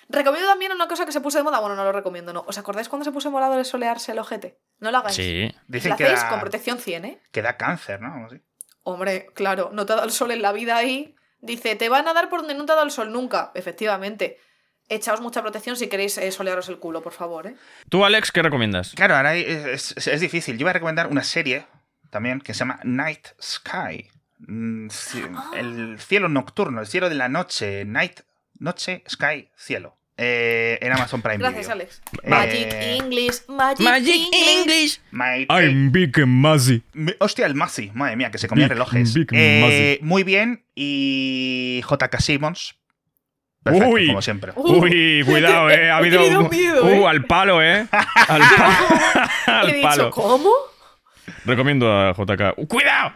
Recomiendo también una cosa que se puso de moda. Bueno, no lo recomiendo, no. ¿Os acordáis cuando se puso morado de solearse el ojete? No lo hagáis. Sí. Lo dicen que hacéis da, con protección 100, ¿eh? que da cáncer, ¿no? Así. Hombre, claro, no te ha dado el sol en la vida ahí. Dice, te van a dar por donde no te ha dado el sol nunca. Efectivamente. Echaos mucha protección si queréis eh, solearos el culo, por favor, ¿eh? ¿Tú, Alex, qué recomiendas? Claro, ahora es, es- es difícil. Yo voy a recomendar una serie también que se llama Night Sky. Mm, Ah. El cielo nocturno, el cielo de la noche. Night, noche, sky, cielo. Eh, en Amazon Prime Gracias, Video. Alex. Eh, Magic English, Magic, English. My- eh, big and muzzy. Hostia, el Mazi, madre mía, que se comía Big- relojes. Big Eh, muy bien, y JK Simmons. Perfecto, Uy. como siempre. Uy, cuidado, eh. Ha habido. miedo, uh, eh. al palo, eh. Al, pa- He al dicho, palo. ¿cómo? Recomiendo a JK. Uh, ¡Cuidado!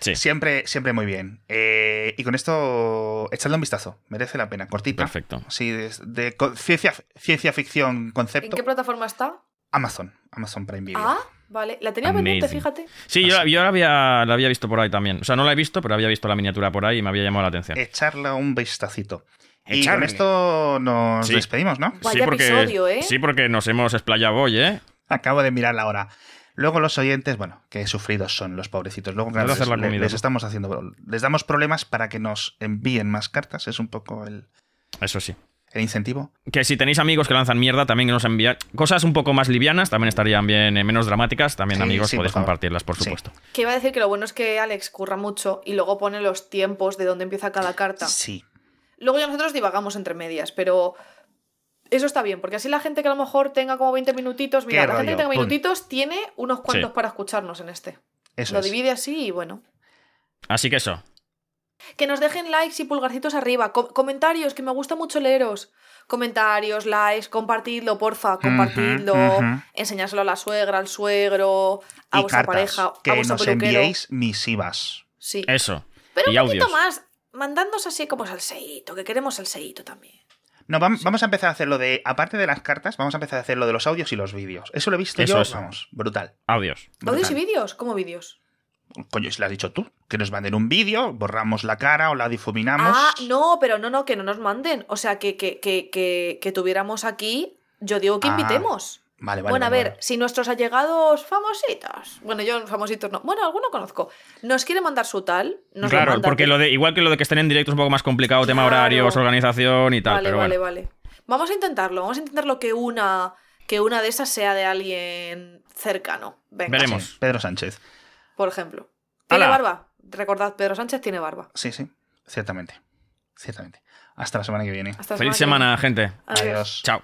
Sí. Siempre, siempre muy bien. Eh, y con esto, echadle un vistazo. Merece la pena. Cortita. Perfecto. Sí, de, ciencia, ciencia ficción ¿En concepto. qué plataforma está? Amazon. Amazon Prime Video. Ah, vale. La tenía pendiente, fíjate. Sí, yo, yo la, había, la había visto por ahí también. O sea, no la he visto, pero había visto la miniatura por ahí y me había llamado la atención. Echarle un vistacito. Y Echarle. con esto nos Sí. despedimos, ¿no? Vaya episodio, ¿eh? Sí, porque nos hemos explayado hoy, ¿eh? Acabo de mirar la hora. Luego los oyentes, bueno, qué sufridos son los pobrecitos. Luego de les, les- les estamos haciendo, les damos problemas para que nos envíen más cartas. Es un poco el, Eso sí. el incentivo. Que si tenéis amigos que lanzan mierda, también que nos envían cosas un poco más livianas, también estarían bien, eh, menos dramáticas. También, Sí, amigos, sí, podéis por compartirlas, por Sí. supuesto. Que iba a decir que lo bueno es que Alex curra mucho y luego pone los tiempos de dónde empieza cada carta. Sí. Luego ya nosotros divagamos entre medias, pero eso está bien, porque así la gente que a lo mejor tenga como 20 minutitos, mira, la gente que tenga pum. minutitos tiene unos cuantos Sí. para escucharnos en este. Eso lo es. divide así y bueno. Así que eso. Que nos dejen likes y pulgarcitos arriba. Com- comentarios, que me gusta mucho leeros. Comentarios, likes, compartidlo, porfa, compartidlo. Enseñárselo a la suegra, al suegro, a y vuestra cartas, pareja, que a vuestro nos peluquero. enviéis misivas. Sí. Eso. Pero y un poquito audios. más, mandándonos así como salseíto, que queremos salseíto también. No, vam- vamos a empezar a hacer lo de, aparte de las cartas, vamos a empezar a hacer lo de los audios y los vídeos. Eso lo he visto Eso, yo, eso. vamos, brutal. Audios. ¿Audios y vídeos? ¿Cómo vídeos? Coño, si lo has dicho tú, que nos manden un vídeo, borramos la cara o la difuminamos. Ah, no, pero no, no, que no nos manden. O sea, que, que, que, que, que tuviéramos aquí. Yo digo que Ah, invitemos. Vale, vale. bueno, a vale, ver, vale. si nuestros allegados famositos. Bueno, yo famositos no. Bueno, alguno conozco. Nos quiere mandar su tal. Nos claro, porque lo de, igual que lo de que estén en directo es un poco más complicado, tema horarios, organización y tal, Vale, pero vale, bueno. vale. Vamos a intentarlo. Vamos a intentarlo que una, que una de esas sea de alguien cercano. Venga, Veremos. Sí, Pedro Sánchez. por ejemplo. ¿Tiene ¡Hala! barba? Recordad, Pedro Sánchez tiene barba. Sí, sí, ciertamente. Ciertamente. Hasta la semana que viene. Hasta la Feliz que viene. semana, gente. Adiós. Adiós. Chao.